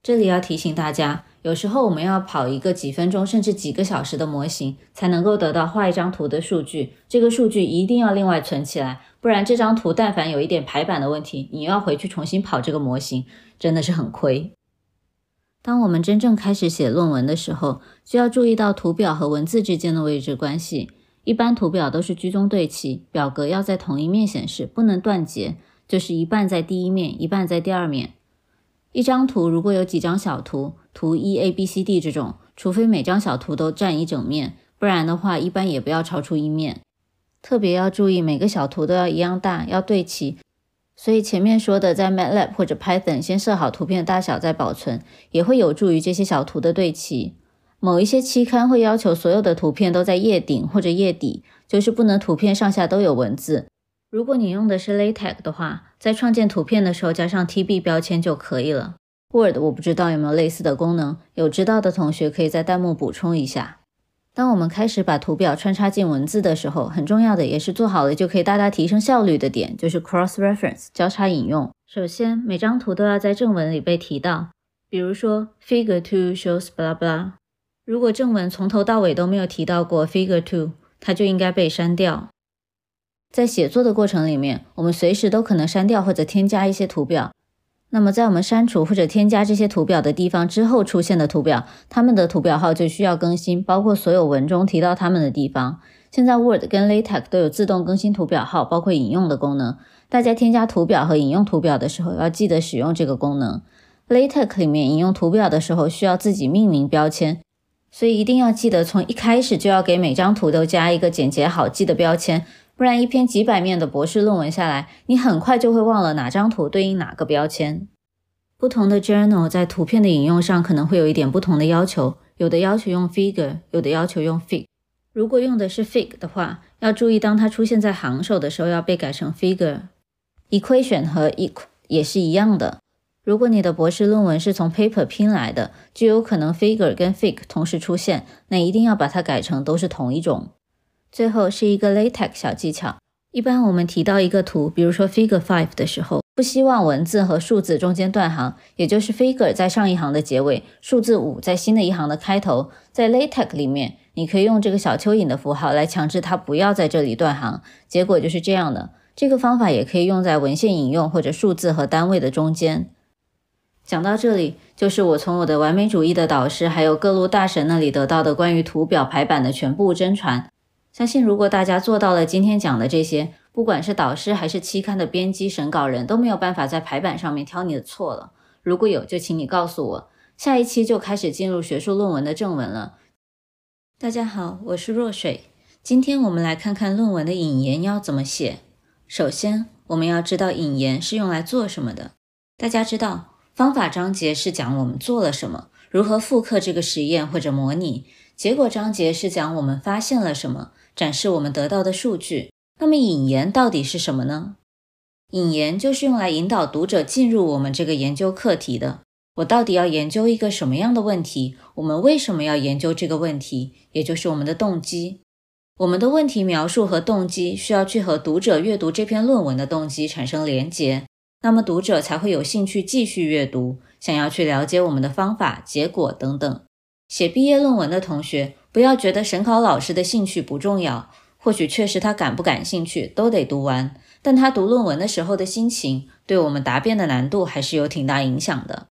这里要提醒大家，有时候我们要跑一个几分钟甚至几个小时的模型，才能够得到画一张图的数据。这个数据一定要另外存起来，不然这张图但凡有一点排版的问题，你又要回去重新跑这个模型，真的是很亏。当我们真正开始写论文的时候，需要注意到图表和文字之间的位置关系。一般图表都是居中对齐，表格要在同一面显示，不能断节，就是一半在第一面，一半在第二面。一张图如果有几张小图，图一 A B C D 这种，除非每张小图都占一整面，不然的话，一般也不要超出一面。特别要注意，每个小图都要一样大，要对齐。所以前面说的，在 MATLAB 或者 Python 先设好图片大小再保存，也会有助于这些小图的对齐。某一些期刊会要求所有的图片都在页顶或者页底，就是不能图片上下都有文字。如果你用的是 LaTeX 的话，在创建图片的时候加上 TB 标签就可以了。Word 我不知道有没有类似的功能，有知道的同学可以在弹幕补充一下。当我们开始把图表穿插进文字的时候，很重要的也是做好了就可以大大提升效率的点，就是 cross reference 交叉引用。首先，每张图都要在正文里被提到，比如说 Figure two shows blah blah。如果正文从头到尾都没有提到过 Figure two，它就应该被删掉。在写作的过程里面，我们随时都可能删掉或者添加一些图表。那么，在我们删除或者添加这些图表的地方之后出现的图表，它们的图表号就需要更新，包括所有文中提到它们的地方。现在 Word 跟 LaTeX 都有自动更新图表号，包括引用的功能。大家添加图表和引用图表的时候，要记得使用这个功能。LaTeX 里面引用图表的时候需要自己命名标签，所以一定要记得从一开始就要给每张图都加一个简洁好记的标签。不然，一篇几百面的博士论文下来，你很快就会忘了哪张图对应哪个标签。不同的 journal 在图片的引用上可能会有一点不同的要求，有的要求用 figure，有的要求用 fig。如果用的是 fig 的话，要注意当它出现在行首的时候要被改成 figure。equation 和 equ 也是一样的。如果你的博士论文是从 paper 拼来的，就有可能 figure 跟 fig 同时出现，那一定要把它改成都是同一种。最后是一个 LaTeX 小技巧。一般我们提到一个图，比如说 Figure Five 的时候，不希望文字和数字中间断行，也就是 Figure 在上一行的结尾，数字五在新的一行的开头。在 LaTeX 里面，你可以用这个小蚯蚓的符号来强制它不要在这里断行。结果就是这样的。这个方法也可以用在文献引用或者数字和单位的中间。讲到这里，就是我从我的完美主义的导师还有各路大神那里得到的关于图表排版的全部真传。相信如果大家做到了今天讲的这些，不管是导师还是期刊的编辑、审稿人，都没有办法在排版上面挑你的错了。如果有，就请你告诉我。下一期就开始进入学术论文的正文了。大家好，我是若水。今天我们来看看论文的引言要怎么写。首先，我们要知道引言是用来做什么的。大家知道，方法章节是讲我们做了什么，如何复刻这个实验或者模拟；结果章节是讲我们发现了什么。展示我们得到的数据。那么引言到底是什么呢？引言就是用来引导读者进入我们这个研究课题的。我到底要研究一个什么样的问题？我们为什么要研究这个问题？也就是我们的动机。我们的问题描述和动机需要去和读者阅读这篇论文的动机产生连结，那么读者才会有兴趣继续阅读，想要去了解我们的方法、结果等等。写毕业论文的同学。不要觉得审考老师的兴趣不重要，或许确实他感不感兴趣都得读完，但他读论文的时候的心情，对我们答辩的难度还是有挺大影响的。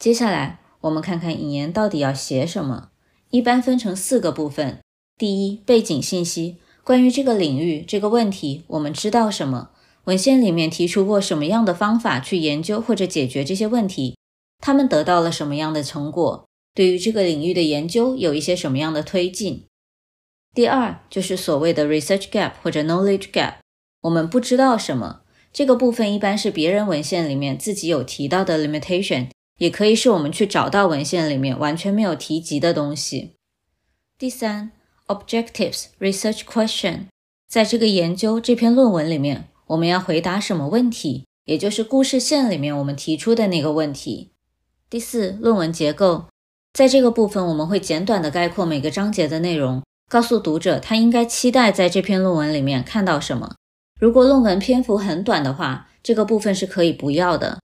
接下来我们看看引言到底要写什么，一般分成四个部分。第一，背景信息，关于这个领域这个问题，我们知道什么？文献里面提出过什么样的方法去研究或者解决这些问题？他们得到了什么样的成果？对于这个领域的研究有一些什么样的推进？第二就是所谓的 research gap 或者 knowledge gap，我们不知道什么。这个部分一般是别人文献里面自己有提到的 limitation，也可以是我们去找到文献里面完全没有提及的东西。第三，objectives research question，在这个研究这篇论文里面，我们要回答什么问题？也就是故事线里面我们提出的那个问题。第四，论文结构。在这个部分，我们会简短的概括每个章节的内容，告诉读者他应该期待在这篇论文里面看到什么。如果论文篇幅很短的话，这个部分是可以不要的。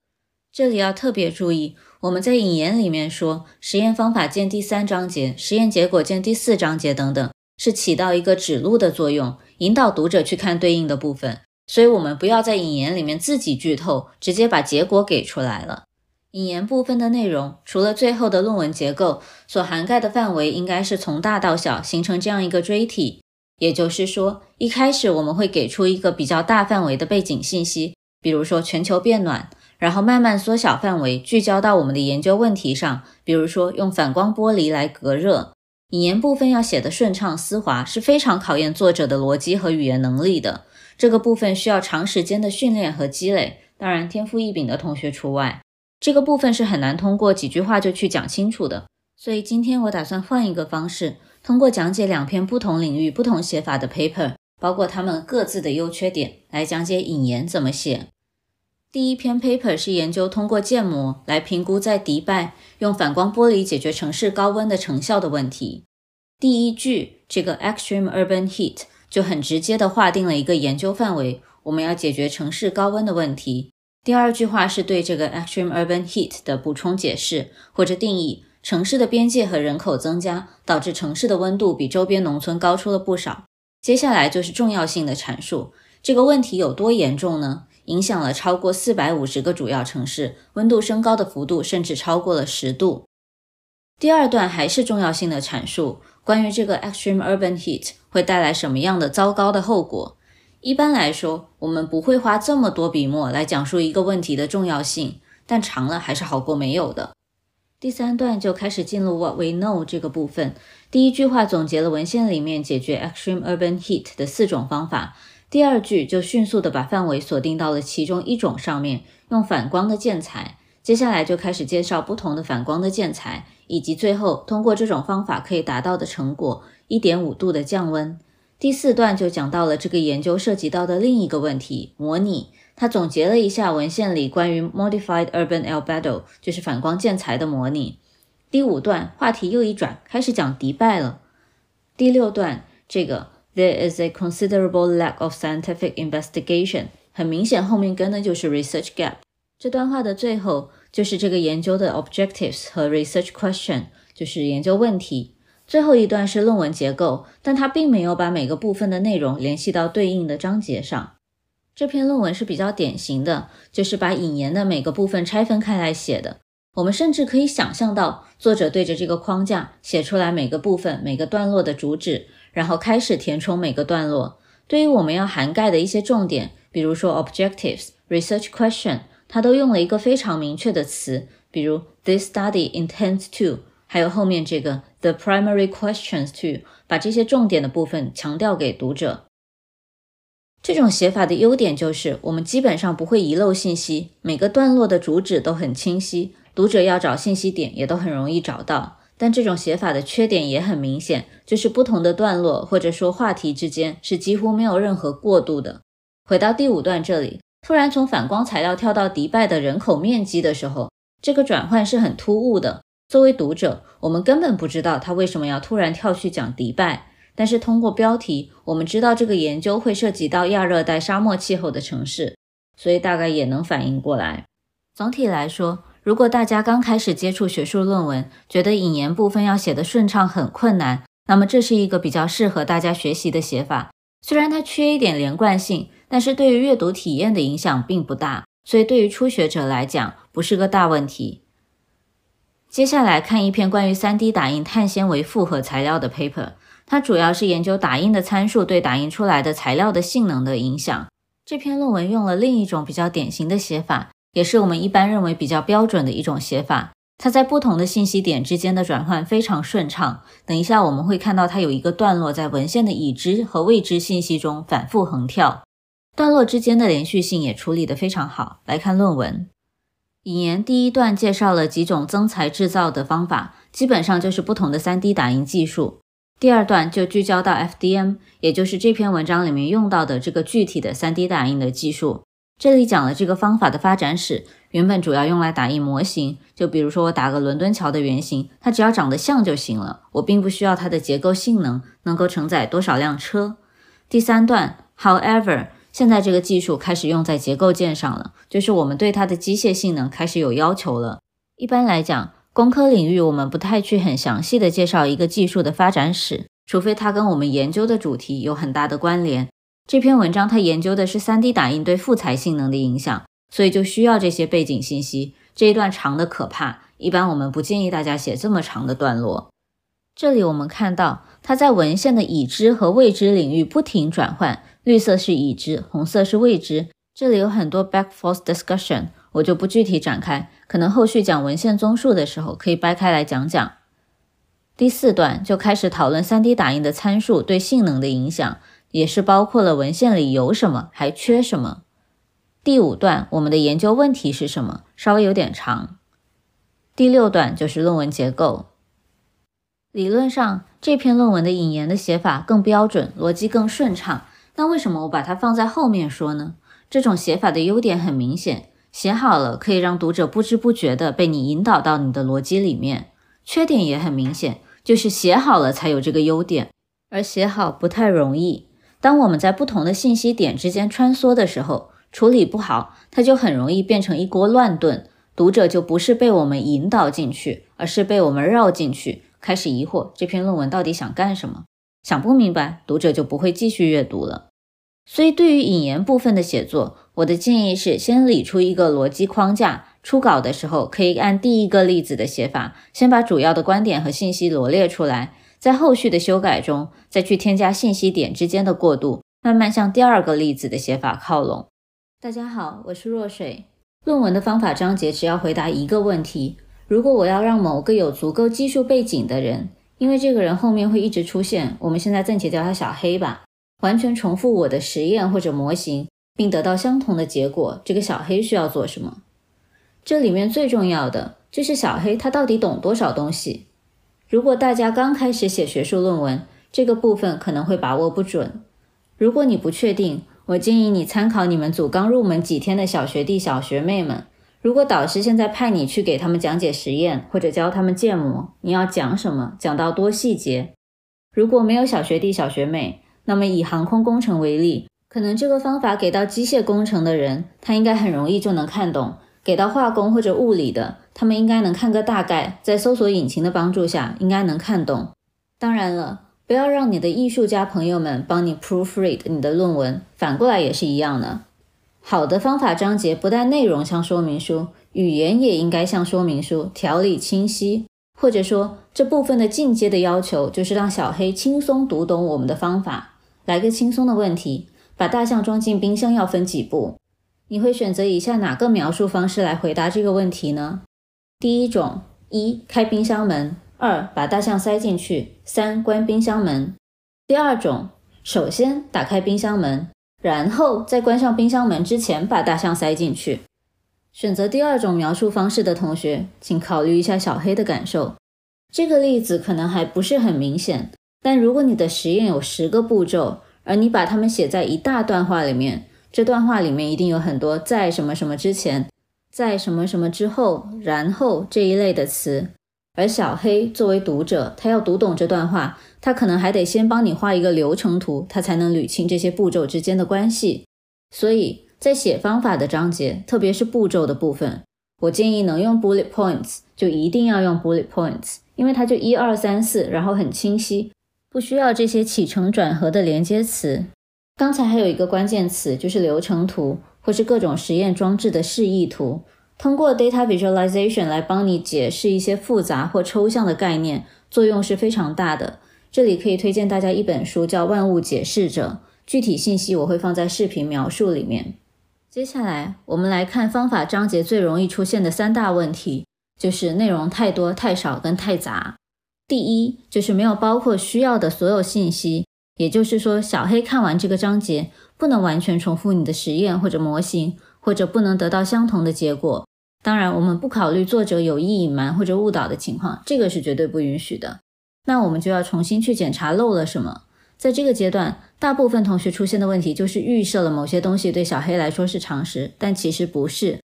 这里要特别注意，我们在引言里面说，实验方法见第三章节，实验结果见第四章节等等，是起到一个指路的作用，引导读者去看对应的部分。所以，我们不要在引言里面自己剧透，直接把结果给出来了。引言部分的内容，除了最后的论文结构，所涵盖的范围应该是从大到小，形成这样一个锥体。也就是说，一开始我们会给出一个比较大范围的背景信息，比如说全球变暖。然后慢慢缩小范围，聚焦到我们的研究问题上，比如说用反光玻璃来隔热。引言部分要写的顺畅丝滑，是非常考验作者的逻辑和语言能力的。这个部分需要长时间的训练和积累，当然天赋异禀的同学除外。这个部分是很难通过几句话就去讲清楚的。所以今天我打算换一个方式，通过讲解两篇不同领域、不同写法的 paper，包括它们各自的优缺点，来讲解引言怎么写。第一篇 paper 是研究通过建模来评估在迪拜用反光玻璃解决城市高温的成效的问题。第一句这个 extreme urban heat 就很直接的划定了一个研究范围，我们要解决城市高温的问题。第二句话是对这个 extreme urban heat 的补充解释或者定义：城市的边界和人口增加导致城市的温度比周边农村高出了不少。接下来就是重要性的阐述，这个问题有多严重呢？影响了超过四百五十个主要城市，温度升高的幅度甚至超过了十度。第二段还是重要性的阐述，关于这个 extreme urban heat 会带来什么样的糟糕的后果。一般来说，我们不会花这么多笔墨来讲述一个问题的重要性，但长了还是好过没有的。第三段就开始进入 what we know 这个部分。第一句话总结了文献里面解决 extreme urban heat 的四种方法。第二句就迅速的把范围锁定到了其中一种上面，用反光的建材。接下来就开始介绍不同的反光的建材，以及最后通过这种方法可以达到的成果——一点五度的降温。第四段就讲到了这个研究涉及到的另一个问题——模拟。他总结了一下文献里关于 modified urban albedo，就是反光建材的模拟。第五段话题又一转，开始讲迪拜了。第六段这个。There is a considerable lack of scientific investigation。很明显，后面跟的就是 research gap。这段话的最后就是这个研究的 objectives 和 research question，就是研究问题。最后一段是论文结构，但它并没有把每个部分的内容联系到对应的章节上。这篇论文是比较典型的，就是把引言的每个部分拆分开来写的。我们甚至可以想象到，作者对着这个框架写出来每个部分、每个段落的主旨。然后开始填充每个段落。对于我们要涵盖的一些重点，比如说 objectives、research question，它都用了一个非常明确的词，比如 this study intends to，还有后面这个 the primary questions to，把这些重点的部分强调给读者。这种写法的优点就是，我们基本上不会遗漏信息，每个段落的主旨都很清晰，读者要找信息点也都很容易找到。但这种写法的缺点也很明显，就是不同的段落或者说话题之间是几乎没有任何过渡的。回到第五段这里，突然从反光材料跳到迪拜的人口面积的时候，这个转换是很突兀的。作为读者，我们根本不知道他为什么要突然跳去讲迪拜，但是通过标题，我们知道这个研究会涉及到亚热带沙漠气候的城市，所以大概也能反应过来。总体来说。如果大家刚开始接触学术论文，觉得引言部分要写得顺畅很困难，那么这是一个比较适合大家学习的写法。虽然它缺一点连贯性，但是对于阅读体验的影响并不大，所以对于初学者来讲不是个大问题。接下来看一篇关于 3D 打印碳纤维复合材料的 paper，它主要是研究打印的参数对打印出来的材料的性能的影响。这篇论文用了另一种比较典型的写法。也是我们一般认为比较标准的一种写法，它在不同的信息点之间的转换非常顺畅。等一下我们会看到它有一个段落在文献的已知和未知信息中反复横跳，段落之间的连续性也处理得非常好。来看论文，引言第一段介绍了几种增材制造的方法，基本上就是不同的 3D 打印技术。第二段就聚焦到 FDM，也就是这篇文章里面用到的这个具体的 3D 打印的技术。这里讲了这个方法的发展史，原本主要用来打印模型，就比如说我打个伦敦桥的原型，它只要长得像就行了，我并不需要它的结构性能能够承载多少辆车。第三段，However，现在这个技术开始用在结构件上了，就是我们对它的机械性能开始有要求了。一般来讲，工科领域我们不太去很详细的介绍一个技术的发展史，除非它跟我们研究的主题有很大的关联。这篇文章它研究的是 3D 打印对复材性能的影响，所以就需要这些背景信息。这一段长的可怕，一般我们不建议大家写这么长的段落。这里我们看到它在文献的已知和未知领域不停转换，绿色是已知，红色是未知。这里有很多 back forth discussion，我就不具体展开，可能后续讲文献综述的时候可以掰开来讲讲。第四段就开始讨论 3D 打印的参数对性能的影响，也是包括了文献里有什么，还缺什么。第五段我们的研究问题是什么？稍微有点长。第六段就是论文结构。理论上，这篇论文的引言的写法更标准，逻辑更顺畅。那为什么我把它放在后面说呢？这种写法的优点很明显，写好了可以让读者不知不觉地被你引导到你的逻辑里面。缺点也很明显，就是写好了才有这个优点，而写好不太容易。当我们在不同的信息点之间穿梭的时候，处理不好，它就很容易变成一锅乱炖。读者就不是被我们引导进去，而是被我们绕进去，开始疑惑这篇论文到底想干什么。想不明白，读者就不会继续阅读了。所以，对于引言部分的写作，我的建议是先理出一个逻辑框架。初稿的时候，可以按第一个例子的写法，先把主要的观点和信息罗列出来，在后续的修改中，再去添加信息点之间的过渡，慢慢向第二个例子的写法靠拢。大家好，我是若水。论文的方法章节只要回答一个问题：如果我要让某个有足够技术背景的人，因为这个人后面会一直出现，我们现在暂且叫他小黑吧。完全重复我的实验或者模型，并得到相同的结果，这个小黑需要做什么？这里面最重要的就是小黑他到底懂多少东西。如果大家刚开始写学术论文，这个部分可能会把握不准。如果你不确定，我建议你参考你们组刚入门几天的小学弟小学妹们。如果导师现在派你去给他们讲解实验或者教他们建模，你要讲什么？讲到多细节？如果没有小学弟小学妹，那么以航空工程为例，可能这个方法给到机械工程的人，他应该很容易就能看懂；给到化工或者物理的，他们应该能看个大概，在搜索引擎的帮助下，应该能看懂。当然了，不要让你的艺术家朋友们帮你 proofread 你的论文，反过来也是一样的。好的方法章节不但内容像说明书，语言也应该像说明书，条理清晰。或者说，这部分的进阶的要求就是让小黑轻松读懂我们的方法。来个轻松的问题：把大象装进冰箱要分几步？你会选择以下哪个描述方式来回答这个问题呢？第一种：一、开冰箱门；二、把大象塞进去；三、关冰箱门。第二种：首先打开冰箱门，然后在关上冰箱门之前把大象塞进去。选择第二种描述方式的同学，请考虑一下小黑的感受。这个例子可能还不是很明显。但如果你的实验有十个步骤，而你把它们写在一大段话里面，这段话里面一定有很多在什么什么之前，在什么什么之后，然后这一类的词。而小黑作为读者，他要读懂这段话，他可能还得先帮你画一个流程图，他才能捋清这些步骤之间的关系。所以在写方法的章节，特别是步骤的部分，我建议能用 bullet points 就一定要用 bullet points，因为它就一二三四，然后很清晰。不需要这些起承转合的连接词。刚才还有一个关键词，就是流程图或是各种实验装置的示意图。通过 data visualization 来帮你解释一些复杂或抽象的概念，作用是非常大的。这里可以推荐大家一本书，叫《万物解释者》，具体信息我会放在视频描述里面。接下来我们来看方法章节最容易出现的三大问题，就是内容太多、太少跟太杂。第一就是没有包括需要的所有信息，也就是说，小黑看完这个章节不能完全重复你的实验或者模型，或者不能得到相同的结果。当然，我们不考虑作者有意隐瞒或者误导的情况，这个是绝对不允许的。那我们就要重新去检查漏了什么。在这个阶段，大部分同学出现的问题就是预设了某些东西对小黑来说是常识，但其实不是。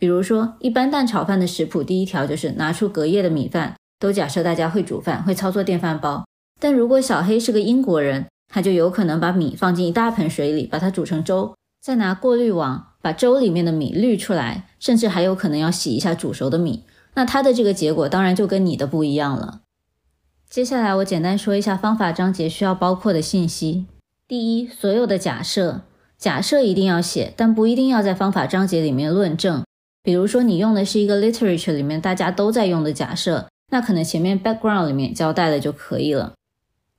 比如说，一般蛋炒饭的食谱第一条就是拿出隔夜的米饭。都假设大家会煮饭，会操作电饭煲。但如果小黑是个英国人，他就有可能把米放进一大盆水里，把它煮成粥，再拿过滤网把粥里面的米滤出来，甚至还有可能要洗一下煮熟的米。那他的这个结果当然就跟你的不一样了。接下来我简单说一下方法章节需要包括的信息。第一，所有的假设，假设一定要写，但不一定要在方法章节里面论证。比如说你用的是一个 literature 里面大家都在用的假设，那可能前面 background 里面交代了就可以了。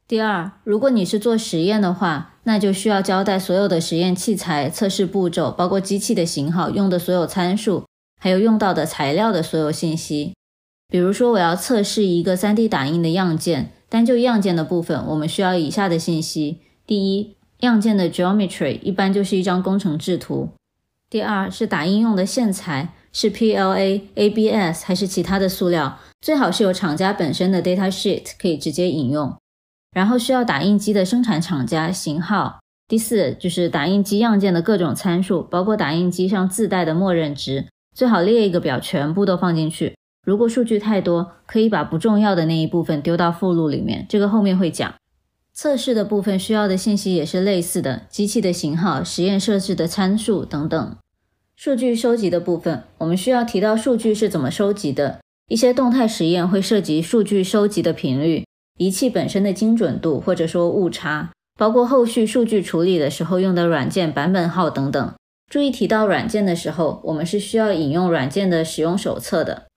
第二，如果你是做实验的话，那就需要交代所有的实验器材、测试步骤，包括机器的型号、用的所有参数，还有用到的材料的所有信息。比如说，我要测试一个 3D 打印的样件，单就样件的部分，我们需要以下的信息：第一，样件的 geometry 一般就是一张工程制图；第二，是打印用的线材是 PLA、ABS 还是其他的塑料，最好是有厂家本身的 data sheet 可以直接引用。然后需要打印机的生产厂家、型号。第四就是打印机样件的各种参数，包括打印机上自带的默认值，最好列一个表，全部都放进去。如果数据太多，可以把不重要的那一部分丢到附录里面，这个后面会讲。测试的部分需要的信息也是类似的，机器的型号、实验设置的参数等等。数据收集的部分，我们需要提到数据是怎么收集的，一些动态实验会涉及数据收集的频率。仪器本身的精准度，或者说误差，包括后续数据处理的时候用的软件版本号等等。注意提到软件的时候，我们是需要引用软件的使用手册的。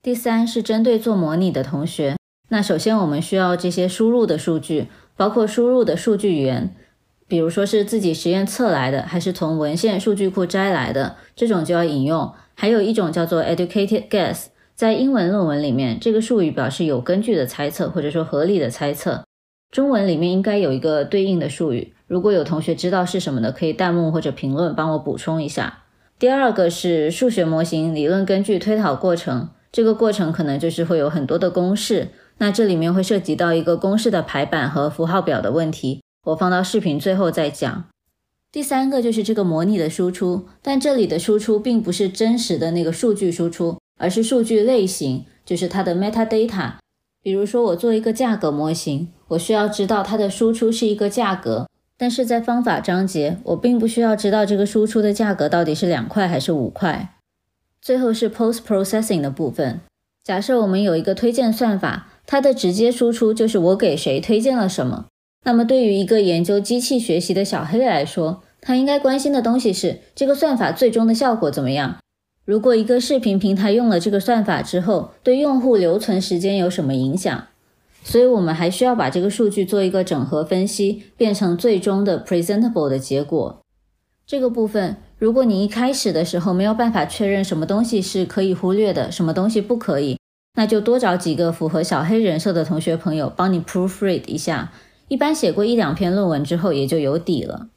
第三是针对做模拟的同学，那首先我们需要这些输入的数据，包括输入的数据源，比如说是自己实验测来的，还是从文献数据库摘来的，这种就要引用。还有一种叫做 educated guess。在英文论文里面，这个术语表示有根据的猜测，或者说合理的猜测。中文里面应该有一个对应的术语，如果有同学知道是什么的，可以弹幕或者评论帮我补充一下。第二个是数学模型理论根据推导过程，这个过程可能就是会有很多的公式，那这里面会涉及到一个公式的排版和符号表的问题，我放到视频最后再讲。第三个就是这个模拟的输出，但这里的输出并不是真实的那个数据输出。而是数据类型，就是它的 metadata。比如说，我做一个价格模型，我需要知道它的输出是一个价格，但是在方法章节，我并不需要知道这个输出的价格到底是两块还是五块。最后是 post processing 的部分。假设我们有一个推荐算法，它的直接输出就是我给谁推荐了什么。那么对于一个研究机器学习的小黑来说，他应该关心的东西是这个算法最终的效果怎么样。如果一个视频平台用了这个算法之后，对用户留存时间有什么影响？所以我们还需要把这个数据做一个整合分析，变成最终的 presentable 的结果。这个部分，如果你一开始的时候没有办法确认什么东西是可以忽略的，什么东西不可以，那就多找几个符合小黑人设的同学朋友帮你 proofread 一下。一般写过一两篇论文之后，也就有底了。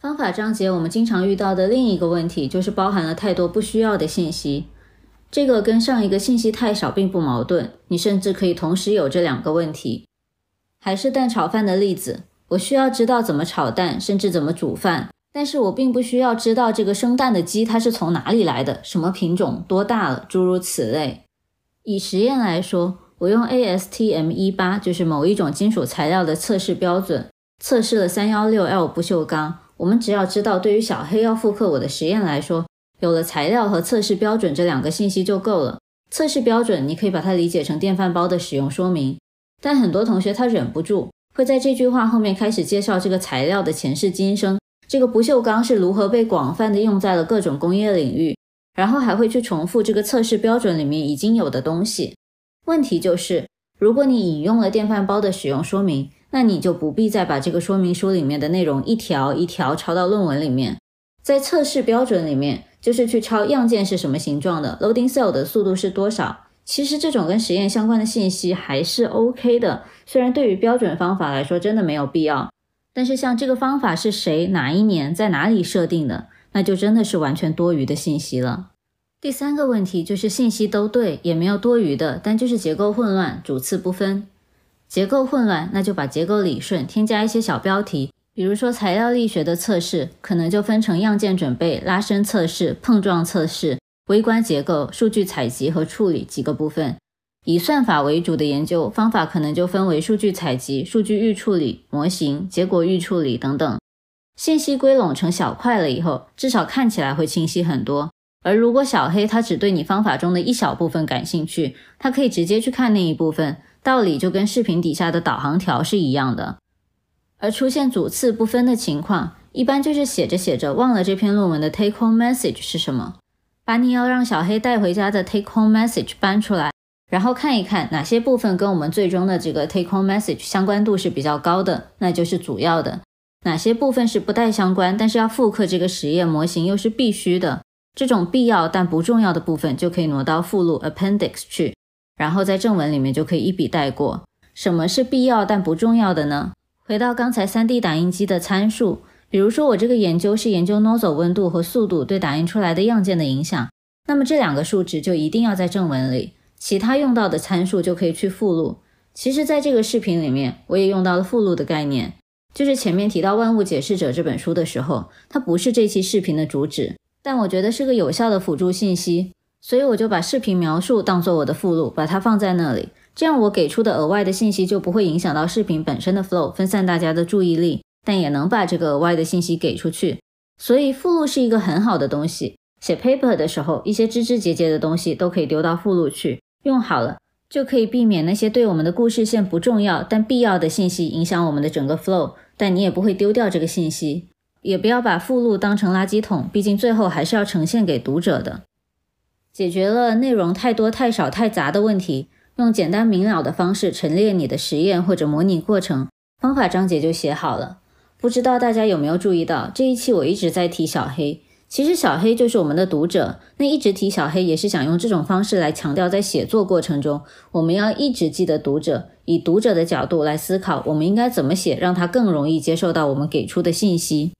方法章节我们经常遇到的另一个问题就是包含了太多不需要的信息。这个跟上一个信息太少并不矛盾，你甚至可以同时有这两个问题。还是蛋炒饭的例子，我需要知道怎么炒蛋，甚至怎么煮饭，但是我并不需要知道这个生蛋的鸡它是从哪里来的，什么品种，多大了，诸如此类。以实验来说，我用 ASTM 一八，就是某一种金属材料的测试标准，测试了三幺六 L 不锈钢。我们只要知道，对于小黑要复刻我的实验来说，有了材料和测试标准这两个信息就够了。测试标准你可以把它理解成电饭煲的使用说明，但很多同学他忍不住会在这句话后面开始介绍这个材料的前世今生，这个不锈钢是如何被广泛的用在了各种工业领域，然后还会去重复这个测试标准里面已经有的东西。问题就是，如果你引用了电饭煲的使用说明，那你就不必再把这个说明书里面的内容一条一条抄到论文里面，在测试标准里面，就是去抄样件是什么形状的，loading cell 的速度是多少。其实这种跟实验相关的信息还是 OK 的，虽然对于标准方法来说真的没有必要，但是像这个方法是谁、哪一年、在哪里设定的，那就真的是完全多余的信息了。第三个问题就是信息都对，也没有多余的，但就是结构混乱，主次不分。结构混乱，那就把结构理顺，添加一些小标题，比如说材料力学的测试，可能就分成样件准备、拉伸测试、碰撞测试、微观结构、数据采集和处理几个部分。以算法为主的研究方法，可能就分为数据采集、数据预处理、模型、结果预处理等等。信息归拢成小块了以后，至少看起来会清晰很多。而如果小黑他只对你方法中的一小部分感兴趣，他可以直接去看那一部分，道理就跟视频底下的导航条是一样的。而出现主次不分的情况，一般就是写着写着忘了这篇论文的 take home message 是什么，把你要让小黑带回家的 take home message 搬出来，然后看一看哪些部分跟我们最终的这个 take home message 相关度是比较高的，那就是主要的；哪些部分是不带相关，但是要复刻这个实验模型又是必须的。这种必要但不重要的部分就可以挪到附录 appendix 去，然后在正文里面就可以一笔带过。什么是必要但不重要的呢？回到刚才 3D 打印机的参数，比如说我这个研究是研究 nozzle 温度和速度对打印出来的样件的影响，那么这两个数值就一定要在正文里，其他用到的参数就可以去附录。其实，在这个视频里面，我也用到了附录的概念，就是前面提到《万物解释者》这本书的时候，它不是这期视频的主旨。但我觉得是个有效的辅助信息，所以我就把视频描述当做我的附录，把它放在那里。这样我给出的额外的信息就不会影响到视频本身的 flow，分散大家的注意力，但也能把这个额外的信息给出去。所以附录是一个很好的东西。写 paper 的时候，一些枝枝节节的东西都可以丢到附录去，用好了就可以避免那些对我们的故事线不重要但必要的信息影响我们的整个 flow，但你也不会丢掉这个信息。也不要把附录当成垃圾桶，毕竟最后还是要呈现给读者的。解决了内容太多、太少、太杂的问题，用简单明了的方式陈列你的实验或者模拟过程，方法章节就写好了。不知道大家有没有注意到，这一期我一直在提小黑，其实小黑就是我们的读者。那一直提小黑，也是想用这种方式来强调，在写作过程中，我们要一直记得读者，以读者的角度来思考，我们应该怎么写，让他更容易接受到我们给出的信息。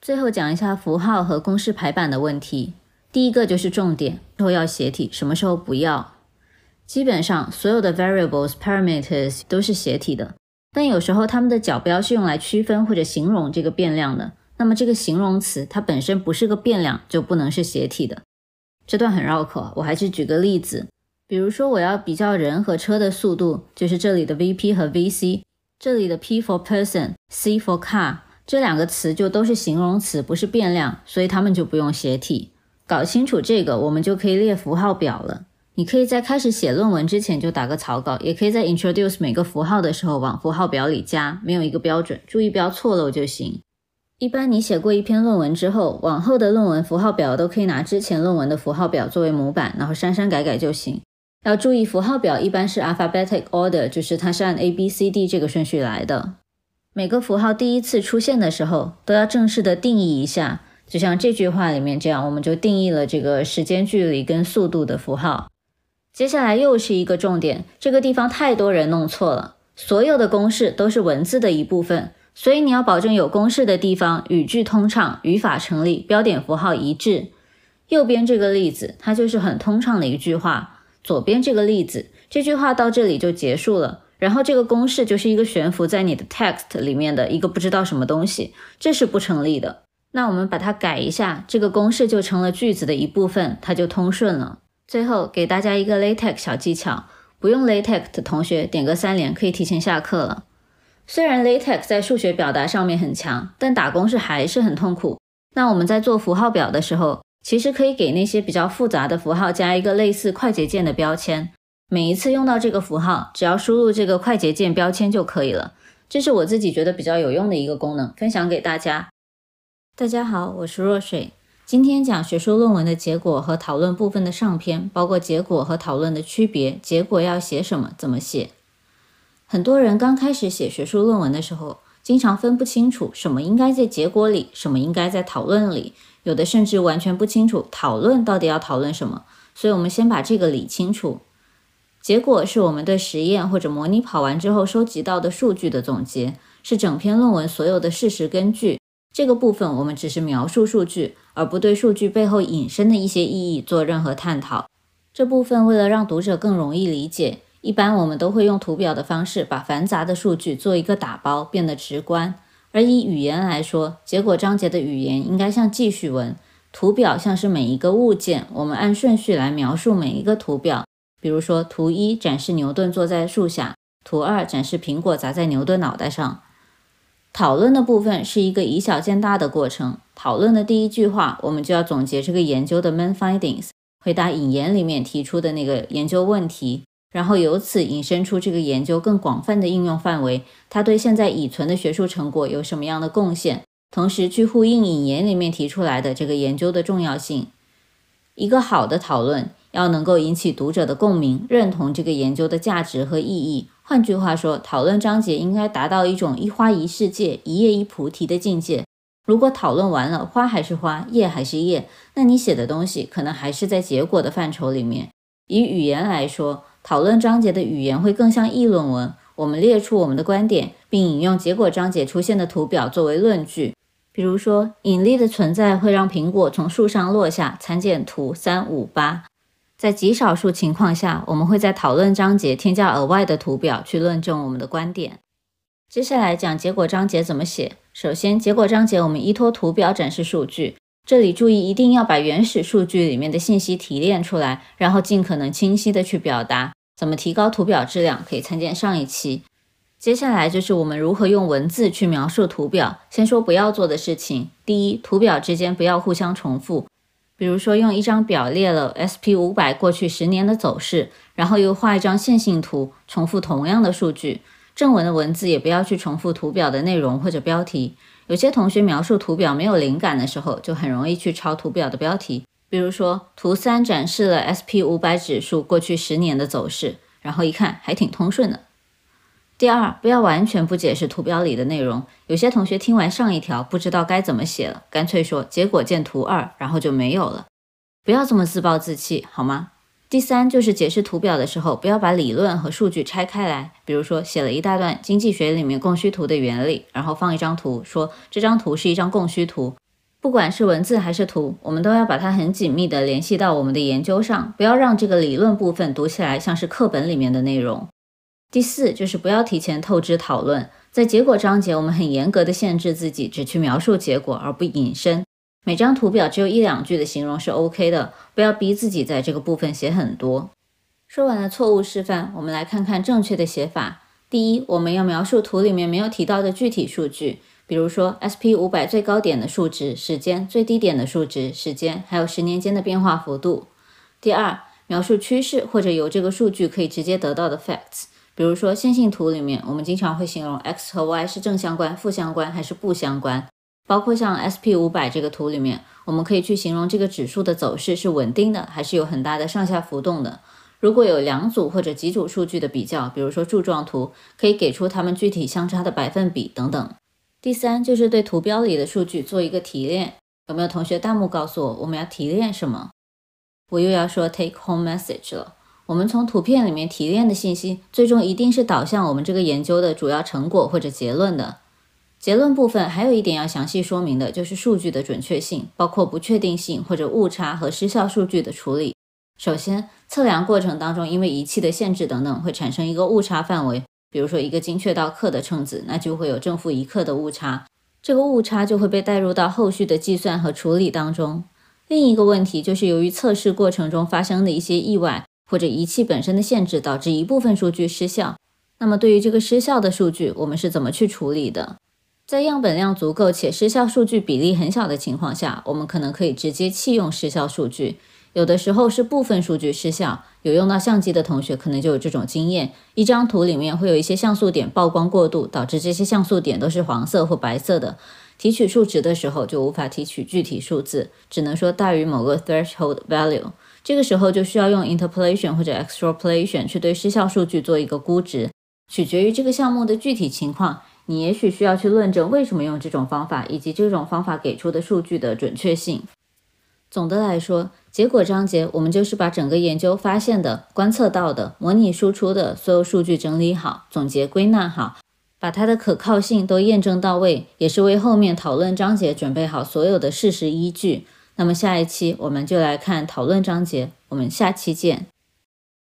最后讲一下符号和公式排版的问题。第一个就是重点，时候要斜体，什么时候不要？基本上所有的 variables parameters 都是斜体的，但有时候它们的角标是用来区分或者形容这个变量的。那么这个形容词它本身不是个变量，就不能是斜体的。这段很绕口，我还是举个例子。比如说我要比较人和车的速度，就是这里的 VP 和 VC，这里的 P for person，C for car。这两个词就都是形容词，不是变量，所以它们就不用斜体。搞清楚这个，我们就可以列符号表了。你可以在开始写论文之前就打个草稿，也可以在 introduce 每个符号的时候往符号表里加，没有一个标准，注意不要错漏就行。一般你写过一篇论文之后，往后的论文符号表都可以拿之前论文的符号表作为模板，然后删删改改就行。要注意，符号表一般是 alphabetic order，就是它是按 A B C D 这个顺序来的。每个符号第一次出现的时候，都要正式的定义一下，就像这句话里面这样，我们就定义了这个时间距离跟速度的符号。接下来又是一个重点，这个地方太多人弄错了，所有的公式都是文字的一部分，所以你要保证有公式的地方语句通畅，语法成立，标点符号一致。右边这个例子，它就是很通畅的一句话；左边这个例子，这句话到这里就结束了。然后这个公式就是一个悬浮在你的 text 里面的一个不知道什么东西，这是不成立的。那我们把它改一下，这个公式就成了句子的一部分，它就通顺了。最后给大家一个 LaTeX 小技巧，不用 LaTeX 的同学点个三连，可以提前下课了。虽然 LaTeX 在数学表达上面很强，但打公式还是很痛苦。那我们在做符号表的时候，其实可以给那些比较复杂的符号加一个类似快捷键的标签。每一次用到这个符号，只要输入这个快捷键标签就可以了。这是我自己觉得比较有用的一个功能，分享给大家。大家好，我是若水，今天讲学术论文的结果和讨论部分的上篇，包括结果和讨论的区别，结果要写什么，怎么写。很多人刚开始写学术论文的时候，经常分不清楚什么应该在结果里，什么应该在讨论里，有的甚至完全不清楚讨论到底要讨论什么。所以，我们先把这个理清楚。结果是我们对实验或者模拟跑完之后收集到的数据的总结，是整篇论文所有的事实根据。这个部分我们只是描述数据，而不对数据背后引申的一些意义做任何探讨。这部分为了让读者更容易理解，一般我们都会用图表的方式把繁杂的数据做一个打包，变得直观。而以语言来说，结果章节的语言应该像记叙文，图表像是每一个物件，我们按顺序来描述每一个图表。比如说，图一展示牛顿坐在树下，图二展示苹果砸在牛顿脑袋上。讨论的部分是一个以小见大的过程。讨论的第一句话，我们就要总结这个研究的 main findings，回答引言里面提出的那个研究问题，然后由此引申出这个研究更广泛的应用范围，它对现在已存的学术成果有什么样的贡献，同时去呼应引言里面提出来的这个研究的重要性。一个好的讨论要能够引起读者的共鸣，认同这个研究的价值和意义。换句话说，讨论章节应该达到一种一花一世界、一叶一菩提的境界。如果讨论完了，花还是花，叶还是叶，那你写的东西可能还是在结果的范畴里面。以语言来说，讨论章节的语言会更像议论文。我们列出我们的观点，并引用结果章节出现的图表作为论据。比如说，引力的存在会让苹果从树上落下，参见图三五八。在极少数情况下，我们会在讨论章节添加额外的图表去论证我们的观点。接下来讲结果章节怎么写。首先，结果章节我们依托图表展示数据。这里注意一定要把原始数据里面的信息提炼出来，然后尽可能清晰的去表达。怎么提高图表质量，可以参见上一期。接下来就是我们如何用文字去描述图表。先说不要做的事情。第一，图表之间不要互相重复。比如说，用一张表列了 SP 五百过去十年的走势，然后又画一张线性图，重复同样的数据。正文的文字也不要去重复图表的内容或者标题。有些同学描述图表没有灵感的时候，就很容易去抄图表的标题。比如说，图三展示了 SP 五百指数过去十年的走势，然后一看还挺通顺的。第二，不要完全不解释图表里的内容。有些同学听完上一条不知道该怎么写了，干脆说结果见图二，然后就没有了。不要这么自暴自弃，好吗？第三，就是解释图表的时候，不要把理论和数据拆开来。比如说，写了一大段经济学里面供需图的原理，然后放一张图，说这张图是一张供需图。不管是文字还是图，我们都要把它很紧密地联系到我们的研究上，不要让这个理论部分读起来像是课本里面的内容。第四就是不要提前透支讨论，在结果章节，我们很严格的限制自己，只去描述结果而不引申。每张图表只有一两句的形容是 OK 的，不要逼自己在这个部分写很多。说完了错误示范，我们来看看正确的写法。第一，我们要描述图里面没有提到的具体数据，比如说 SP 五百最高点的数值、时间，最低点的数值、时间，还有十年间的变化幅度。第二，描述趋势或者由这个数据可以直接得到的 facts。比如说线性图里面，我们经常会形容 x 和 y 是正相关、负相关还是不相关。包括像 SP 五百这个图里面，我们可以去形容这个指数的走势是稳定的，还是有很大的上下浮动的。如果有两组或者几组数据的比较，比如说柱状图，可以给出它们具体相差的百分比等等。第三就是对图标里的数据做一个提炼。有没有同学弹幕告诉我我们要提炼什么？我又要说 take home message 了。我们从图片里面提炼的信息，最终一定是导向我们这个研究的主要成果或者结论的。结论部分还有一点要详细说明的，就是数据的准确性，包括不确定性或者误差和失效数据的处理。首先，测量过程当中，因为仪器的限制等等，会产生一个误差范围。比如说一个精确到克的秤子，那就会有正负一克的误差，这个误差就会被带入到后续的计算和处理当中。另一个问题就是由于测试过程中发生的一些意外。或者仪器本身的限制导致一部分数据失效，那么对于这个失效的数据，我们是怎么去处理的？在样本量足够且失效数据比例很小的情况下，我们可能可以直接弃用失效数据。有的时候是部分数据失效，有用到相机的同学可能就有这种经验：一张图里面会有一些像素点曝光过度，导致这些像素点都是黄色或白色的。提取数值的时候就无法提取具体数字，只能说大于某个 threshold value。这个时候就需要用 interpolation 或者 extrapolation 去对失效数据做一个估值，取决于这个项目的具体情况，你也许需要去论证为什么用这种方法，以及这种方法给出的数据的准确性。总的来说，结果章节我们就是把整个研究发现的、观测到的、模拟输出的所有数据整理好、总结归纳好，把它的可靠性都验证到位，也是为后面讨论章节准备好所有的事实依据。那么下一期我们就来看讨论章节，我们下期见。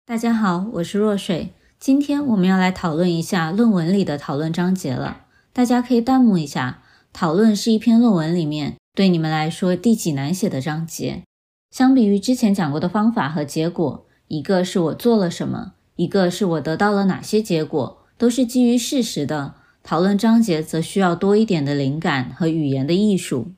大家好，我是若水，今天我们要来讨论一下论文里的讨论章节了。大家可以弹幕一下，讨论是一篇论文里面对你们来说第几难写的章节？相比于之前讲过的方法和结果，一个是我做了什么，一个是我得到了哪些结果，都是基于事实的。讨论章节则需要多一点的灵感和语言的艺术。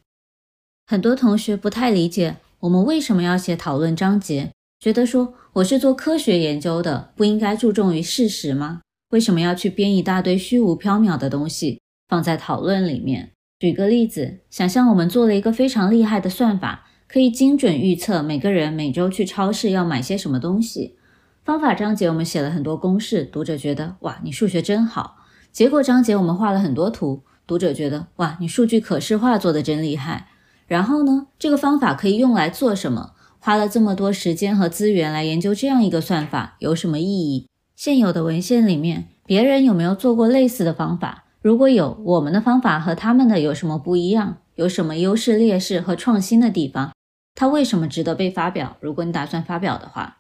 很多同学不太理解我们为什么要写讨论章节，觉得说我是做科学研究的，不应该注重于事实吗？为什么要去编一大堆虚无缥缈的东西放在讨论里面？举个例子，想象我们做了一个非常厉害的算法，可以精准预测每个人每周去超市要买些什么东西。方法章节我们写了很多公式，读者觉得哇，你数学真好。结果章节我们画了很多图，读者觉得哇，你数据可视化做的真厉害。然后呢，这个方法可以用来做什么？花了这么多时间和资源来研究这样一个算法有什么意义？现有的文献里面，别人有没有做过类似的方法？如果有，我们的方法和他们的有什么不一样？有什么优势、劣势和创新的地方？它为什么值得被发表？如果你打算发表的话，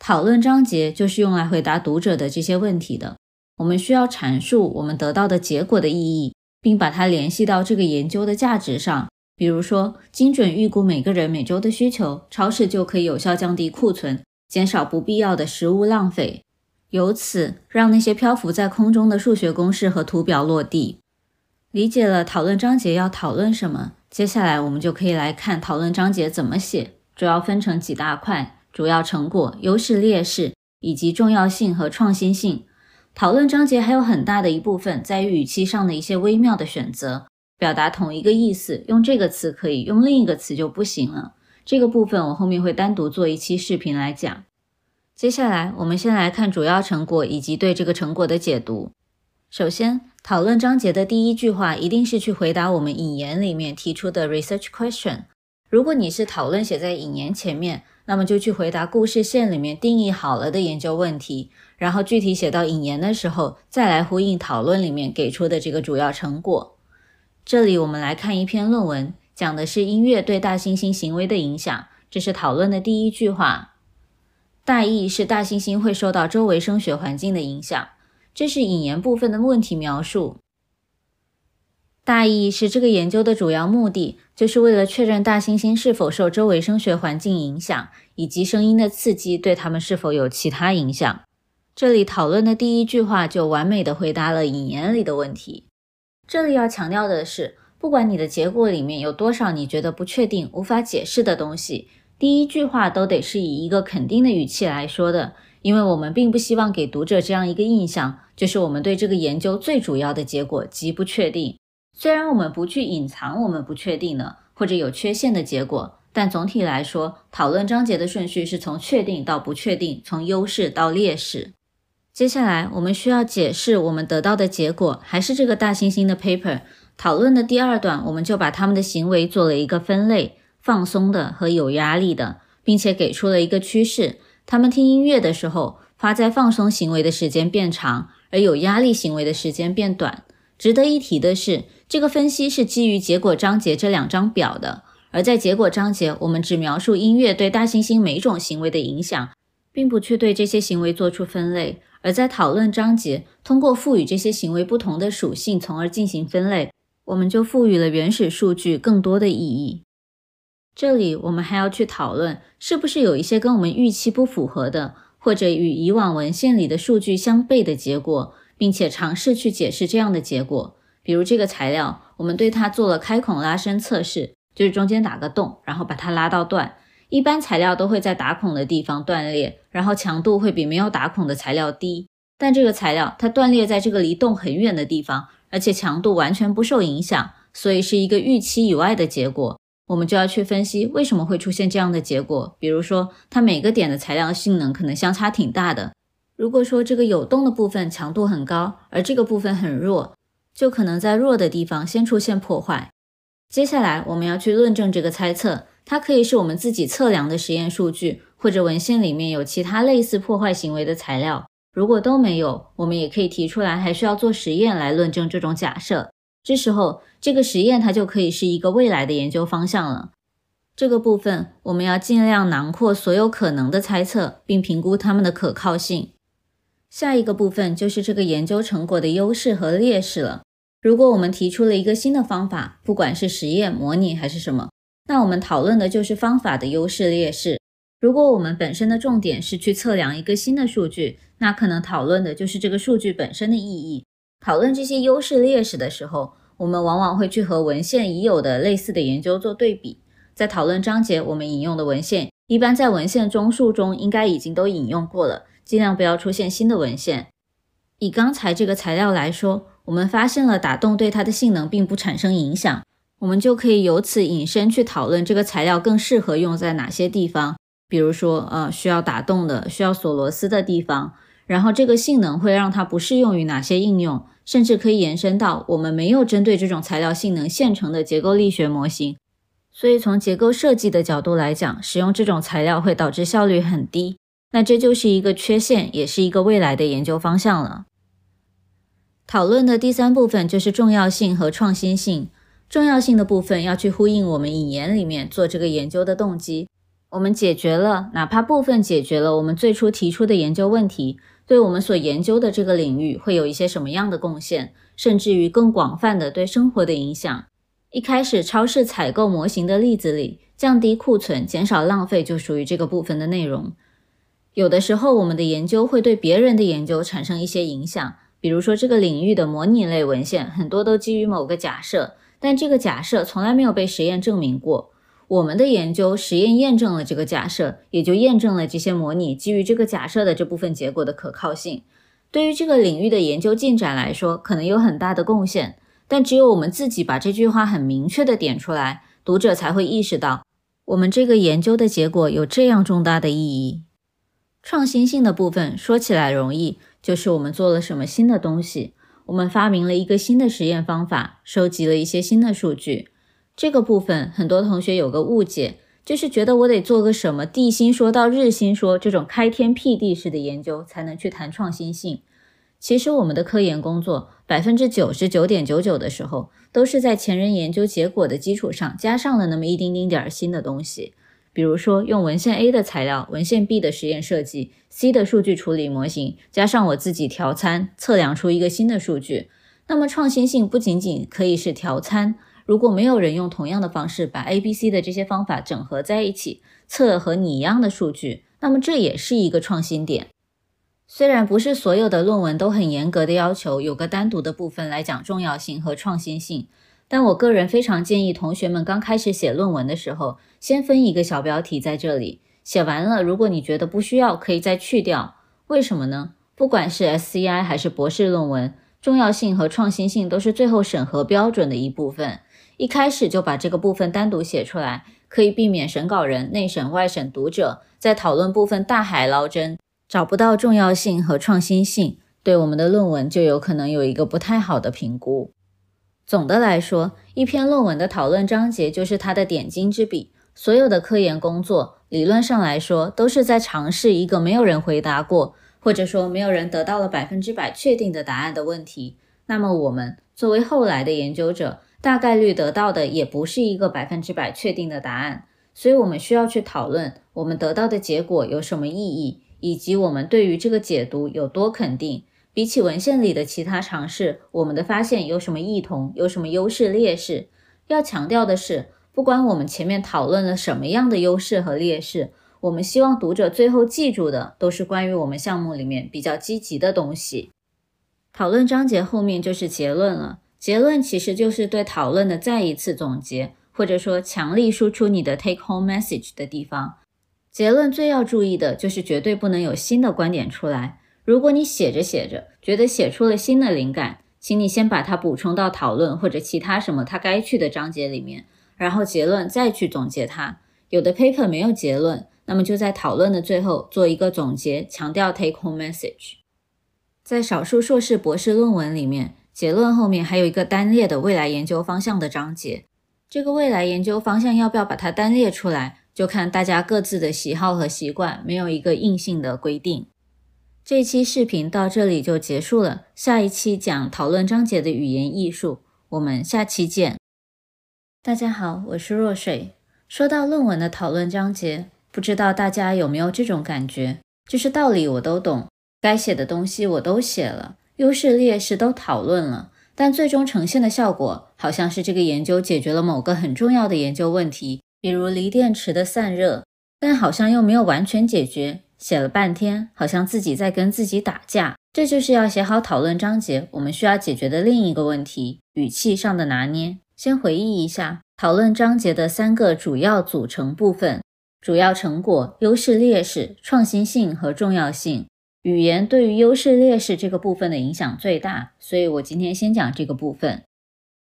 讨论章节就是用来回答读者的这些问题的。我们需要阐述我们得到的结果的意义，并把它联系到这个研究的价值上。比如说，精准预估每个人每周的需求，超市就可以有效降低库存，减少不必要的食物浪费。由此让那些漂浮在空中的数学公式和图表落地。理解了讨论章节要讨论什么，接下来我们就可以来看讨论章节怎么写。主要分成几大块：主要成果、优势劣势以及重要性和创新性。讨论章节还有很大的一部分在于语气上的一些微妙的选择，表达同一个意思，用这个词可以，用另一个词就不行了。这个部分我后面会单独做一期视频来讲。接下来，我们先来看主要成果以及对这个成果的解读。首先，讨论章节的第一句话一定是去回答我们引言里面提出的 research question。如果你是讨论写在引言前面，那么就去回答故事线里面定义好了的研究问题，然后具体写到引言的时候，再来呼应讨论里面给出的这个主要成果。这里我们来看一篇论文，讲的是音乐对大猩猩行为的影响。这是讨论的第一句话。大意是大猩猩会受到周围声学环境的影响，这是引言部分的问题描述。大意是这个研究的主要目的，就是为了确认大猩猩是否受周围声学环境影响，以及声音的刺激对它们是否有其他影响。这里讨论的第一句话就完美的回答了引言里的问题。这里要强调的是，不管你的结果里面有多少你觉得不确定、无法解释的东西。第一句话都得是以一个肯定的语气来说的，因为我们并不希望给读者这样一个印象，就是我们对这个研究最主要的结果极不确定。虽然我们不去隐藏我们不确定的或者有缺陷的结果，但总体来说，讨论章节的顺序是从确定到不确定，从优势到劣势。接下来我们需要解释我们得到的结果，还是这个大猩猩的 paper 讨论的第二段，我们就把他们的行为做了一个分类。放松的和有压力的，并且给出了一个趋势：他们听音乐的时候，发在放松行为的时间变长，而有压力行为的时间变短。值得一提的是，这个分析是基于结果章节这两张表的。而在结果章节，我们只描述音乐对大猩猩每种行为的影响，并不去对这些行为做出分类。而在讨论章节，通过赋予这些行为不同的属性，从而进行分类，我们就赋予了原始数据更多的意义。这里我们还要去讨论，是不是有一些跟我们预期不符合的，或者与以往文献里的数据相悖的结果，并且尝试去解释这样的结果。比如这个材料，我们对它做了开孔拉伸测试，就是中间打个洞，然后把它拉到断。一般材料都会在打孔的地方断裂，然后强度会比没有打孔的材料低。但这个材料它断裂在这个离洞很远的地方，而且强度完全不受影响，所以是一个预期以外的结果。我们就要去分析为什么会出现这样的结果。比如说，它每个点的材料性能可能相差挺大的。如果说这个有洞的部分强度很高，而这个部分很弱，就可能在弱的地方先出现破坏。接下来我们要去论证这个猜测，它可以是我们自己测量的实验数据，或者文献里面有其他类似破坏行为的材料。如果都没有，我们也可以提出来，还需要做实验来论证这种假设。这时候，这个实验它就可以是一个未来的研究方向了。这个部分我们要尽量囊括所有可能的猜测，并评估它们的可靠性。下一个部分就是这个研究成果的优势和劣势了。如果我们提出了一个新的方法，不管是实验、模拟还是什么，那我们讨论的就是方法的优势劣势。如果我们本身的重点是去测量一个新的数据，那可能讨论的就是这个数据本身的意义。讨论这些优势劣势的时候，我们往往会去和文献已有的类似的研究做对比。在讨论章节，我们引用的文献一般在文献综述中应该已经都引用过了，尽量不要出现新的文献。以刚才这个材料来说，我们发现了打洞对它的性能并不产生影响，我们就可以由此引申去讨论这个材料更适合用在哪些地方，比如说，呃，需要打洞的、需要锁螺丝的地方。然后这个性能会让它不适用于哪些应用，甚至可以延伸到我们没有针对这种材料性能现成的结构力学模型。所以从结构设计的角度来讲，使用这种材料会导致效率很低。那这就是一个缺陷，也是一个未来的研究方向了。讨论的第三部分就是重要性和创新性。重要性的部分要去呼应我们引言里面做这个研究的动机。我们解决了，哪怕部分解决了我们最初提出的研究问题。对我们所研究的这个领域会有一些什么样的贡献，甚至于更广泛的对生活的影响。一开始超市采购模型的例子里，降低库存、减少浪费就属于这个部分的内容。有的时候，我们的研究会对别人的研究产生一些影响，比如说这个领域的模拟类文献很多都基于某个假设，但这个假设从来没有被实验证明过。我们的研究实验验证了这个假设，也就验证了这些模拟基于这个假设的这部分结果的可靠性。对于这个领域的研究进展来说，可能有很大的贡献。但只有我们自己把这句话很明确的点出来，读者才会意识到我们这个研究的结果有这样重大的意义。创新性的部分说起来容易，就是我们做了什么新的东西，我们发明了一个新的实验方法，收集了一些新的数据。这个部分很多同学有个误解，就是觉得我得做个什么地心说到日心说这种开天辟地式的研究才能去谈创新性。其实我们的科研工作百分之九十九点九九的时候，都是在前人研究结果的基础上加上了那么一丁丁点儿新的东西。比如说用文献 A 的材料、文献 B 的实验设计、C 的数据处理模型，加上我自己调参测量出一个新的数据。那么创新性不仅仅可以是调参。如果没有人用同样的方式把 A、B、C 的这些方法整合在一起，测和你一样的数据，那么这也是一个创新点。虽然不是所有的论文都很严格的要求有个单独的部分来讲重要性和创新性，但我个人非常建议同学们刚开始写论文的时候，先分一个小标题在这里，写完了，如果你觉得不需要，可以再去掉。为什么呢？不管是 SCI 还是博士论文，重要性和创新性都是最后审核标准的一部分。一开始就把这个部分单独写出来，可以避免审稿人、内审、外审读者在讨论部分大海捞针，找不到重要性和创新性，对我们的论文就有可能有一个不太好的评估。总的来说，一篇论文的讨论章节就是它的点睛之笔。所有的科研工作，理论上来说，都是在尝试一个没有人回答过，或者说没有人得到了百分之百确定的答案的问题。那么，我们作为后来的研究者，大概率得到的也不是一个百分之百确定的答案，所以我们需要去讨论我们得到的结果有什么意义，以及我们对于这个解读有多肯定。比起文献里的其他尝试，我们的发现有什么异同，有什么优势劣势？要强调的是，不管我们前面讨论了什么样的优势和劣势，我们希望读者最后记住的都是关于我们项目里面比较积极的东西。讨论章节后面就是结论了。结论其实就是对讨论的再一次总结，或者说强力输出你的 take home message 的地方。结论最要注意的就是绝对不能有新的观点出来。如果你写着写着觉得写出了新的灵感，请你先把它补充到讨论或者其他什么它该去的章节里面，然后结论再去总结它。有的 paper 没有结论，那么就在讨论的最后做一个总结，强调 take home message。在少数硕士博士论文里面。结论后面还有一个单列的未来研究方向的章节，这个未来研究方向要不要把它单列出来，就看大家各自的喜好和习惯，没有一个硬性的规定。这期视频到这里就结束了，下一期讲讨论章节的语言艺术，我们下期见。大家好，我是若水。说到论文的讨论章节，不知道大家有没有这种感觉，就是道理我都懂，该写的东西我都写了。优势劣势都讨论了，但最终呈现的效果好像是这个研究解决了某个很重要的研究问题，比如锂电池的散热，但好像又没有完全解决写了半天，好像自己在跟自己打架。这就是要写好讨论章节，我们需要解决的另一个问题——语气上的拿捏。先回忆一下讨论章节的三个主要组成部分：主要成果、优势劣势、创新性和重要性。语言对于优势劣势这个部分的影响最大，所以我今天先讲这个部分。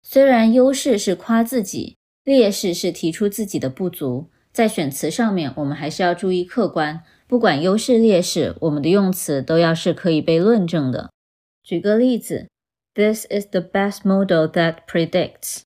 虽然优势是夸自己，劣势是提出自己的不足。在选词上面，我们还是要注意客观。不管优势劣势，我们的用词都要是可以被论证的。举个例子，This is the best model that predicts。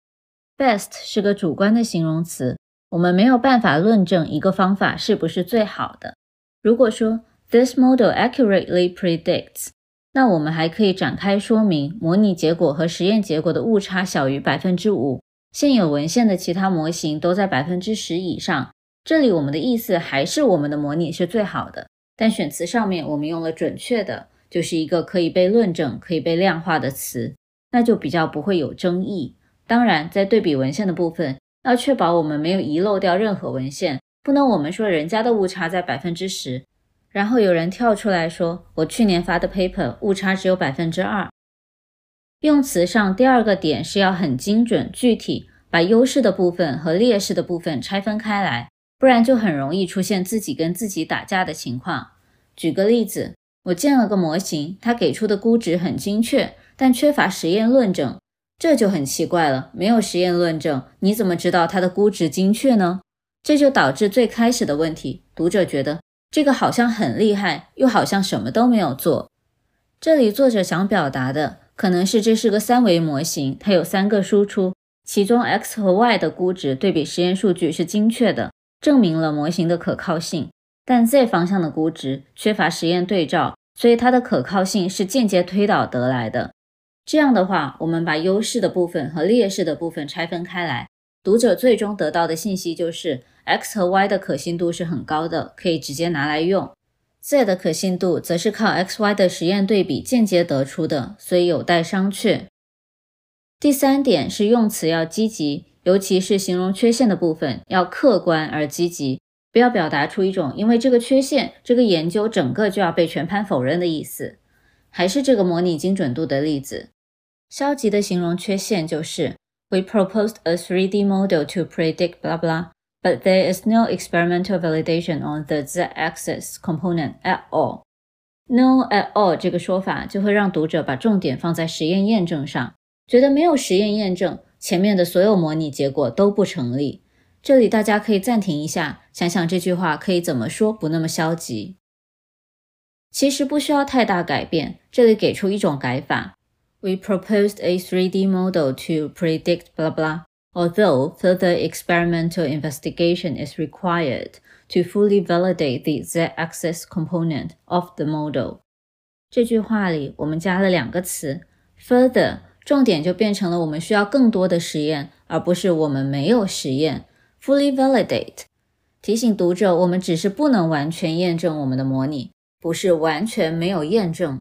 Best 是个主观的形容词，我们没有办法论证一个方法是不是最好的。如果说 This model accurately predicts，那我们还可以展开说明，模拟结果和实验结果的误差小于百分之五，现有文献的其他模型都在百分之十以上。这里我们的意思还是我们的模拟是最好的，但选词上面我们用了准确的，就是一个可以被论证、可以被量化的词，那就比较不会有争议。当然，在对比文献的部分，要确保我们没有遗漏掉任何文献，不能我们说人家的误差在百分之十，然后有人跳出来说我去年发的 paper 误差只有百分之二。用词上第二个点是要很精准具体，把优势的部分和劣势的部分拆分开来。不然就很容易出现自己跟自己打架的情况。举个例子，我建了个模型，它给出的估值很精确，但缺乏实验论证，这就很奇怪了。没有实验论证，你怎么知道它的估值精确呢？这就导致最开始的问题：读者觉得这个好像很厉害，又好像什么都没有做。这里作者想表达的可能是这是个三维模型，它有三个输出，其中 x 和 y 的估值对比实验数据是精确的。证明了模型的可靠性，但 z 方向的估值缺乏实验对照，所以它的可靠性是间接推导得来的。这样的话，我们把优势的部分和劣势的部分拆分开来，读者最终得到的信息就是 x 和 y 的可信度是很高的，可以直接拿来用。z 的可信度则是靠 x、y 的实验对比间接得出的，所以有待商榷。第三点是用词要积极。尤其是形容缺陷的部分，要客观而积极，不要表达出一种因为这个缺陷，这个研究整个就要被全盘否认的意思。还是这个模拟精准度的例子，消极的形容缺陷就是 We proposed a 3D model to predict blah blah, but there is no experimental validation on the z-axis component at all. No at all 这个说法就会让读者把重点放在实验验证上，觉得没有实验验证。前面的所有模拟结果都不成立。这里大家可以暂停一下，想想这句话可以怎么说，不那么消极。其实不需要太大改变，这里给出一种改法：We proposed a 3D model to predict blah blah, Although further experimental investigation is required to fully validate the z-axis component of the model。这句话里我们加了两个词：further。重点就变成了我们需要更多的实验，而不是我们没有实验。Fully validate 提醒读者，我们只是不能完全验证我们的模拟，不是完全没有验证。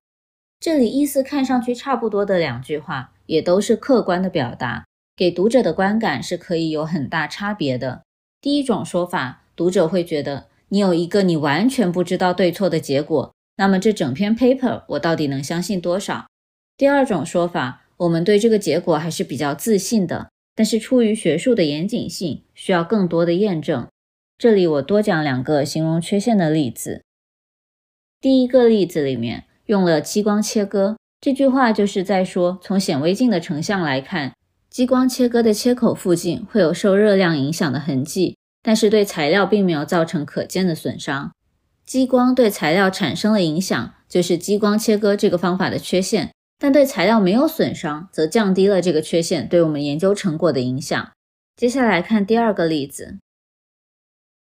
这里意思看上去差不多的两句话，也都是客观的表达，给读者的观感是可以有很大差别的。第一种说法，读者会觉得你有一个你完全不知道对错的结果，那么这整篇 paper 我到底能相信多少？第二种说法。我们对这个结果还是比较自信的，但是出于学术的严谨性，需要更多的验证。这里我多讲两个形容缺陷的例子。第一个例子里面用了激光切割，这句话就是在说，从显微镜的成像来看，激光切割的切口附近会有受热量影响的痕迹，但是对材料并没有造成可见的损伤。激光对材料产生了影响，就是激光切割这个方法的缺陷。但对材料没有损伤，则降低了这个缺陷对我们研究成果的影响。接下来看第二个例子：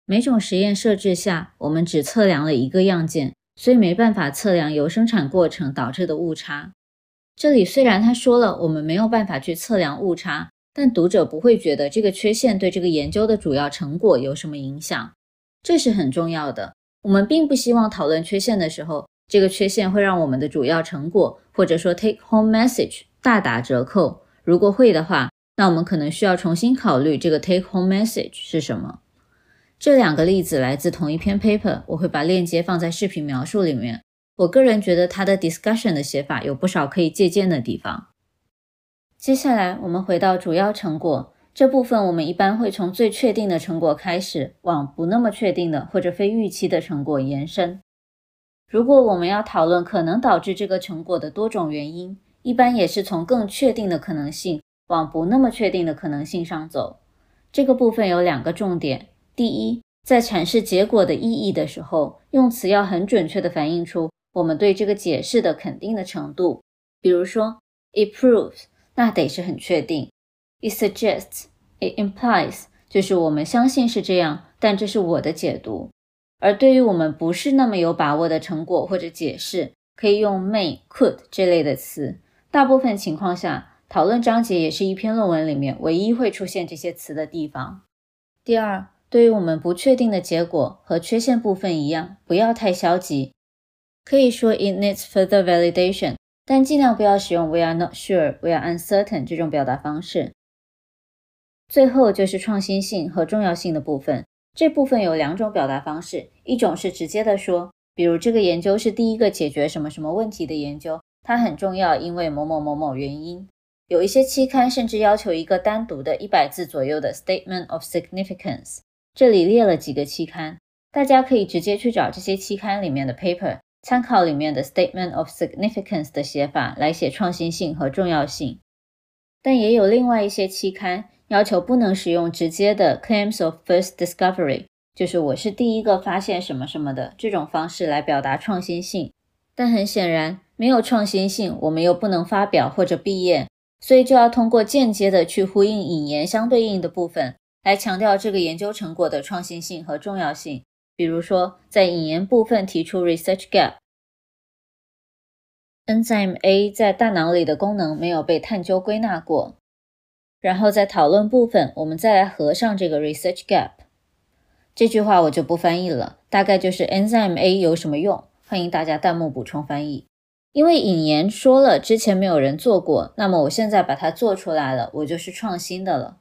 每种实验设置下，我们只测量了一个样件，所以没办法测量由生产过程导致的误差。这里虽然他说了我们没有办法去测量误差，但读者不会觉得这个缺陷对这个研究的主要成果有什么影响，这是很重要的。我们并不希望讨论缺陷的时候。这个缺陷会让我们的主要成果，或者说 take home message 大打折扣。如果会的话，那我们可能需要重新考虑这个 take home message 是什么。这两个例子来自同一篇 paper，我会把链接放在视频描述里面。我个人觉得他的 discussion 的写法有不少可以借鉴的地方。接下来我们回到主要成果这部分，我们一般会从最确定的成果开始，往不那么确定的或者非预期的成果延伸。如果我们要讨论可能导致这个成果的多种原因，一般也是从更确定的可能性往不那么确定的可能性上走。这个部分有两个重点：第一，在阐释结果的意义的时候，用词要很准确地反映出我们对这个解释的肯定的程度。比如说，it proves，那得是很确定；it suggests，it implies，就是我们相信是这样，但这是我的解读。而对于我们不是那么有把握的成果或者解释，可以用 may、could 这类的词。大部分情况下，讨论章节也是一篇论文里面唯一会出现这些词的地方。第二，对于我们不确定的结果和缺陷部分一样，不要太消极，可以说 it needs further validation，但尽量不要使用 we are not sure、we are uncertain 这种表达方式。最后就是创新性和重要性的部分。这部分有两种表达方式，一种是直接的说，比如这个研究是第一个解决什么什么问题的研究，它很重要，因为某某某某原因。有一些期刊甚至要求一个单独的一百字左右的 statement of significance。这里列了几个期刊，大家可以直接去找这些期刊里面的 paper，参考里面的 statement of significance 的写法来写创新性和重要性。但也有另外一些期刊。要求不能使用直接的 claims of first discovery，就是我是第一个发现什么什么的这种方式来表达创新性。但很显然，没有创新性，我们又不能发表或者毕业，所以就要通过间接的去呼应引言相对应的部分，来强调这个研究成果的创新性和重要性。比如说，在引言部分提出 research gap，enzyme A 在大脑里的功能没有被探究归纳过。然后在讨论部分，我们再来合上这个 research gap。这句话我就不翻译了，大概就是 enzyme A 有什么用？欢迎大家弹幕补充翻译。因为引言说了之前没有人做过，那么我现在把它做出来了，我就是创新的了。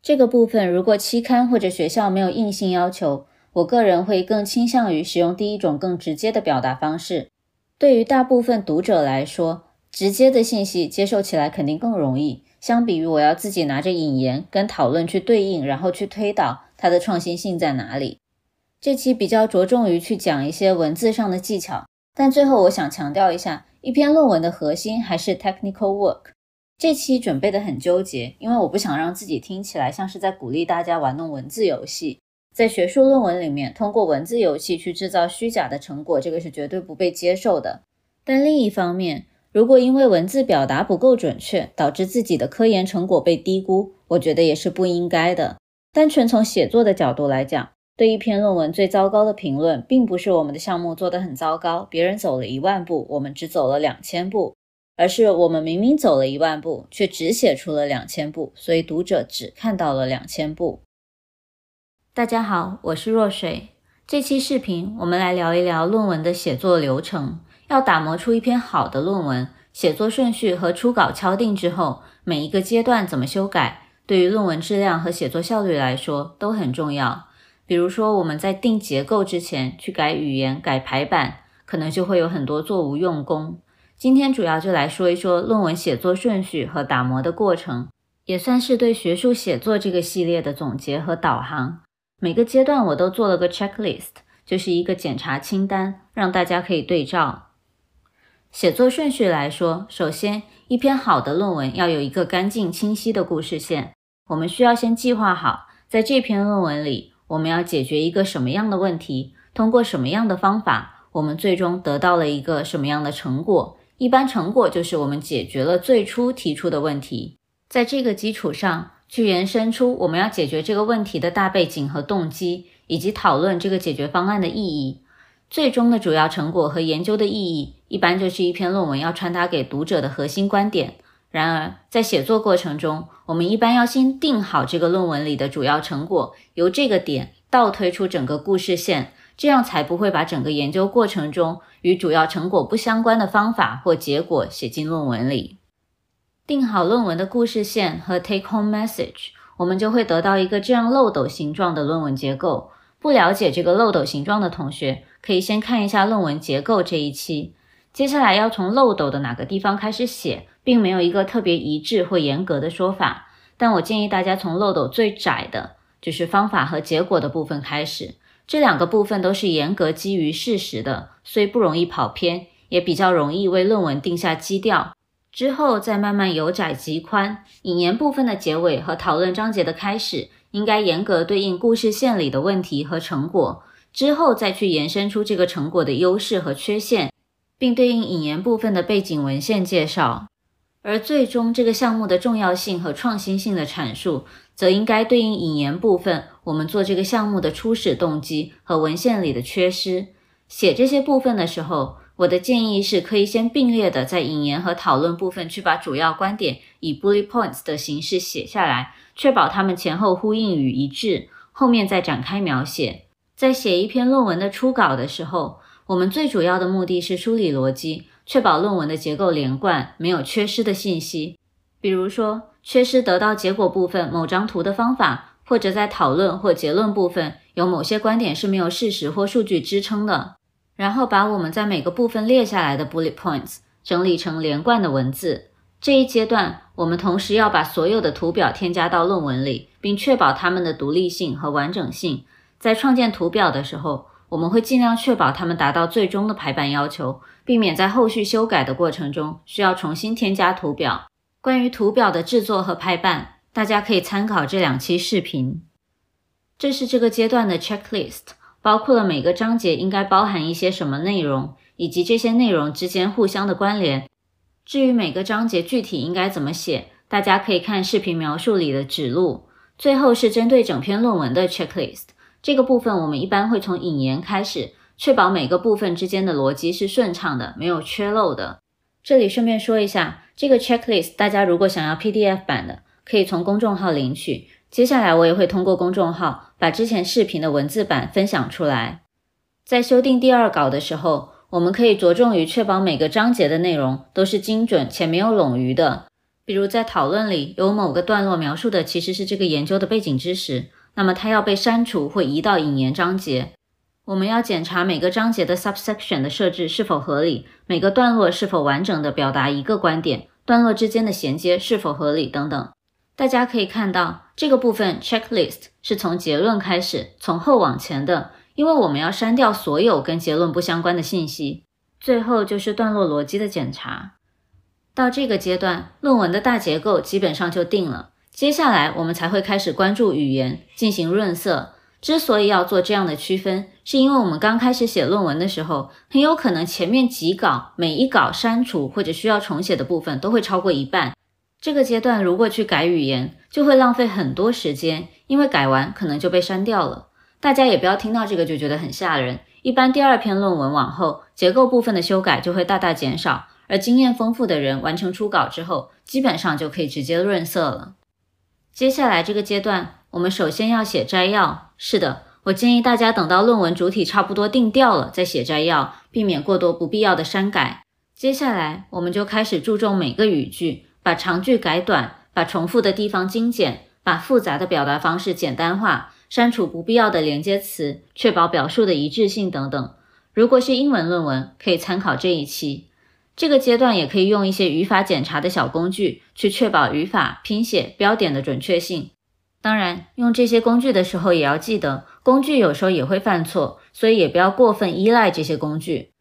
这个部分如果期刊或者学校没有硬性要求，我个人会更倾向于使用第一种更直接的表达方式。对于大部分读者来说，直接的信息接受起来肯定更容易。相比于我要自己拿着引言跟讨论去对应，然后去推导它的创新性在哪里，这期比较着重于去讲一些文字上的技巧。但最后我想强调一下，一篇论文的核心还是 technical work。这期准备的很纠结，因为我不想让自己听起来像是在鼓励大家玩弄文字游戏。在学术论文里面，通过文字游戏去制造虚假的成果，这个是绝对不被接受的。但另一方面，如果因为文字表达不够准确，导致自己的科研成果被低估，我觉得也是不应该的。单纯从写作的角度来讲，对一篇论文最糟糕的评论，并不是我们的项目做得很糟糕，别人走了一万步，我们只走了两千步，而是我们明明走了一万步，却只写出了两千步，所以读者只看到了两千步。大家好，我是若水。这期视频我们来聊一聊论文的写作流程。要打磨出一篇好的论文，写作顺序和初稿敲定之后，每一个阶段怎么修改，对于论文质量和写作效率来说都很重要。比如说，我们在定结构之前去改语言、改排版，可能就会有很多做无用功。今天主要就来说一说论文写作顺序和打磨的过程，也算是对学术写作这个系列的总结和导航。每个阶段我都做了个 checklist，就是一个检查清单，让大家可以对照。写作顺序来说，首先，一篇好的论文要有一个干净清晰的故事线。我们需要先计划好，在这篇论文里，我们要解决一个什么样的问题，通过什么样的方法，我们最终得到了一个什么样的成果。一般成果就是我们解决了最初提出的问题，在这个基础上去延伸出我们要解决这个问题的大背景和动机，以及讨论这个解决方案的意义。最终的主要成果和研究的意义，一般就是一篇论文要传达给读者的核心观点。然而，在写作过程中，我们一般要先定好这个论文里的主要成果，由这个点倒推出整个故事线，这样才不会把整个研究过程中与主要成果不相关的方法或结果写进论文里。定好论文的故事线和 take home message，我们就会得到一个这样漏斗形状的论文结构。不了解这个漏斗形状的同学，可以先看一下论文结构这一期。接下来要从漏斗的哪个地方开始写，并没有一个特别一致或严格的说法。但我建议大家从漏斗最窄的，就是方法和结果的部分开始。这两个部分都是严格基于事实的，所以不容易跑偏，也比较容易为论文定下基调。之后再慢慢由窄及宽。引言部分的结尾和讨论章节的开始。应该严格对应故事线里的问题和成果，之后再去延伸出这个成果的优势和缺陷，并对应引言部分的背景文献介绍。而最终这个项目的重要性和创新性的阐述，则应该对应引言部分我们做这个项目的初始动机和文献里的缺失。写这些部分的时候，我的建议是可以先并列的在引言和讨论部分去把主要观点以 bullet points 的形式写下来。确保它们前后呼应与一致，后面再展开描写。在写一篇论文的初稿的时候，我们最主要的目的是梳理逻辑，确保论文的结构连贯，没有缺失的信息。比如说，缺失得到结果部分某张图的方法，或者在讨论或结论部分有某些观点是没有事实或数据支撑的。然后把我们在每个部分列下来的 bullet points 整理成连贯的文字。这一阶段，我们同时要把所有的图表添加到论文里，并确保它们的独立性和完整性。在创建图表的时候，我们会尽量确保它们达到最终的排版要求，避免在后续修改的过程中需要重新添加图表。关于图表的制作和排版，大家可以参考这两期视频。这是这个阶段的 checklist，包括了每个章节应该包含一些什么内容，以及这些内容之间互相的关联。至于每个章节具体应该怎么写，大家可以看视频描述里的指路。最后是针对整篇论文的 checklist，这个部分我们一般会从引言开始，确保每个部分之间的逻辑是顺畅的，没有缺漏的。这里顺便说一下，这个 checklist 大家如果想要 PDF 版的，可以从公众号领取。接下来我也会通过公众号把之前视频的文字版分享出来。在修订第二稿的时候。我们可以着重于确保每个章节的内容都是精准且没有冗余的。比如在讨论里有某个段落描述的其实是这个研究的背景知识，那么它要被删除或移到引言章节。我们要检查每个章节的 subsection 的设置是否合理，每个段落是否完整的表达一个观点，段落之间的衔接是否合理等等。大家可以看到这个部分 checklist 是从结论开始，从后往前的。因为我们要删掉所有跟结论不相关的信息，最后就是段落逻辑的检查。到这个阶段，论文的大结构基本上就定了。接下来我们才会开始关注语言，进行润色。之所以要做这样的区分，是因为我们刚开始写论文的时候，很有可能前面几稿每一稿删除或者需要重写的部分都会超过一半。这个阶段如果去改语言，就会浪费很多时间，因为改完可能就被删掉了。大家也不要听到这个就觉得很吓人。一般第二篇论文往后，结构部分的修改就会大大减少，而经验丰富的人完成初稿之后，基本上就可以直接润色了。接下来这个阶段，我们首先要写摘要。是的，我建议大家等到论文主体差不多定调了再写摘要，避免过多不必要的删改。接下来我们就开始注重每个语句，把长句改短，把重复的地方精简，把复杂的表达方式简单化。删除不必要的连接词，确保表述的一致性等等。如果是英文论文，可以参考这一期。这个阶段也可以用一些语法检查的小工具，去确保语法、拼写、标点的准确性。当然，用这些工具的时候，也要记得工具有时候也会犯错，所以也不要过分依赖这些工具。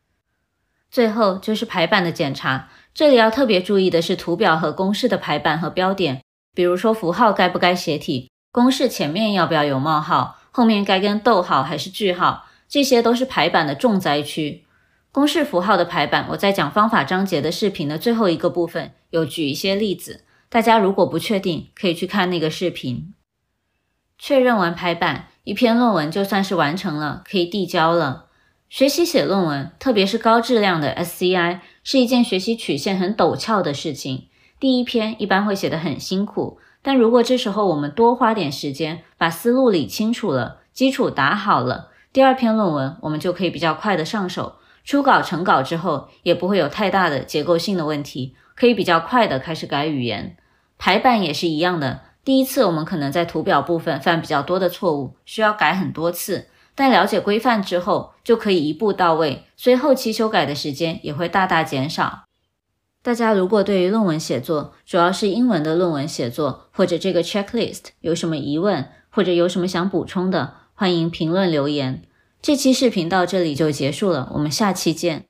最后就是排版的检查，这里要特别注意的是图表和公式的排版和标点，比如说符号该不该斜体。公式前面要不要有冒号？后面该跟逗号还是句号？这些都是排版的重灾区。公式符号的排版，我在讲方法章节的视频的最后一个部分有举一些例子，大家如果不确定，可以去看那个视频。确认完排版，一篇论文就算是完成了，可以递交了。学习写论文，特别是高质量的 SCI，是一件学习曲线很陡峭的事情。第一篇一般会写得很辛苦。但如果这时候我们多花点时间，把思路理清楚了，基础打好了，第二篇论文我们就可以比较快的上手。初稿成稿之后，也不会有太大的结构性的问题，可以比较快的开始改语言。排版也是一样的，第一次我们可能在图表部分犯比较多的错误，需要改很多次。但了解规范之后，就可以一步到位，所以后期修改的时间也会大大减少。大家如果对于论文写作，主要是英文的论文写作，或者这个 checklist 有什么疑问，或者有什么想补充的，欢迎评论留言。这期视频到这里就结束了，我们下期见。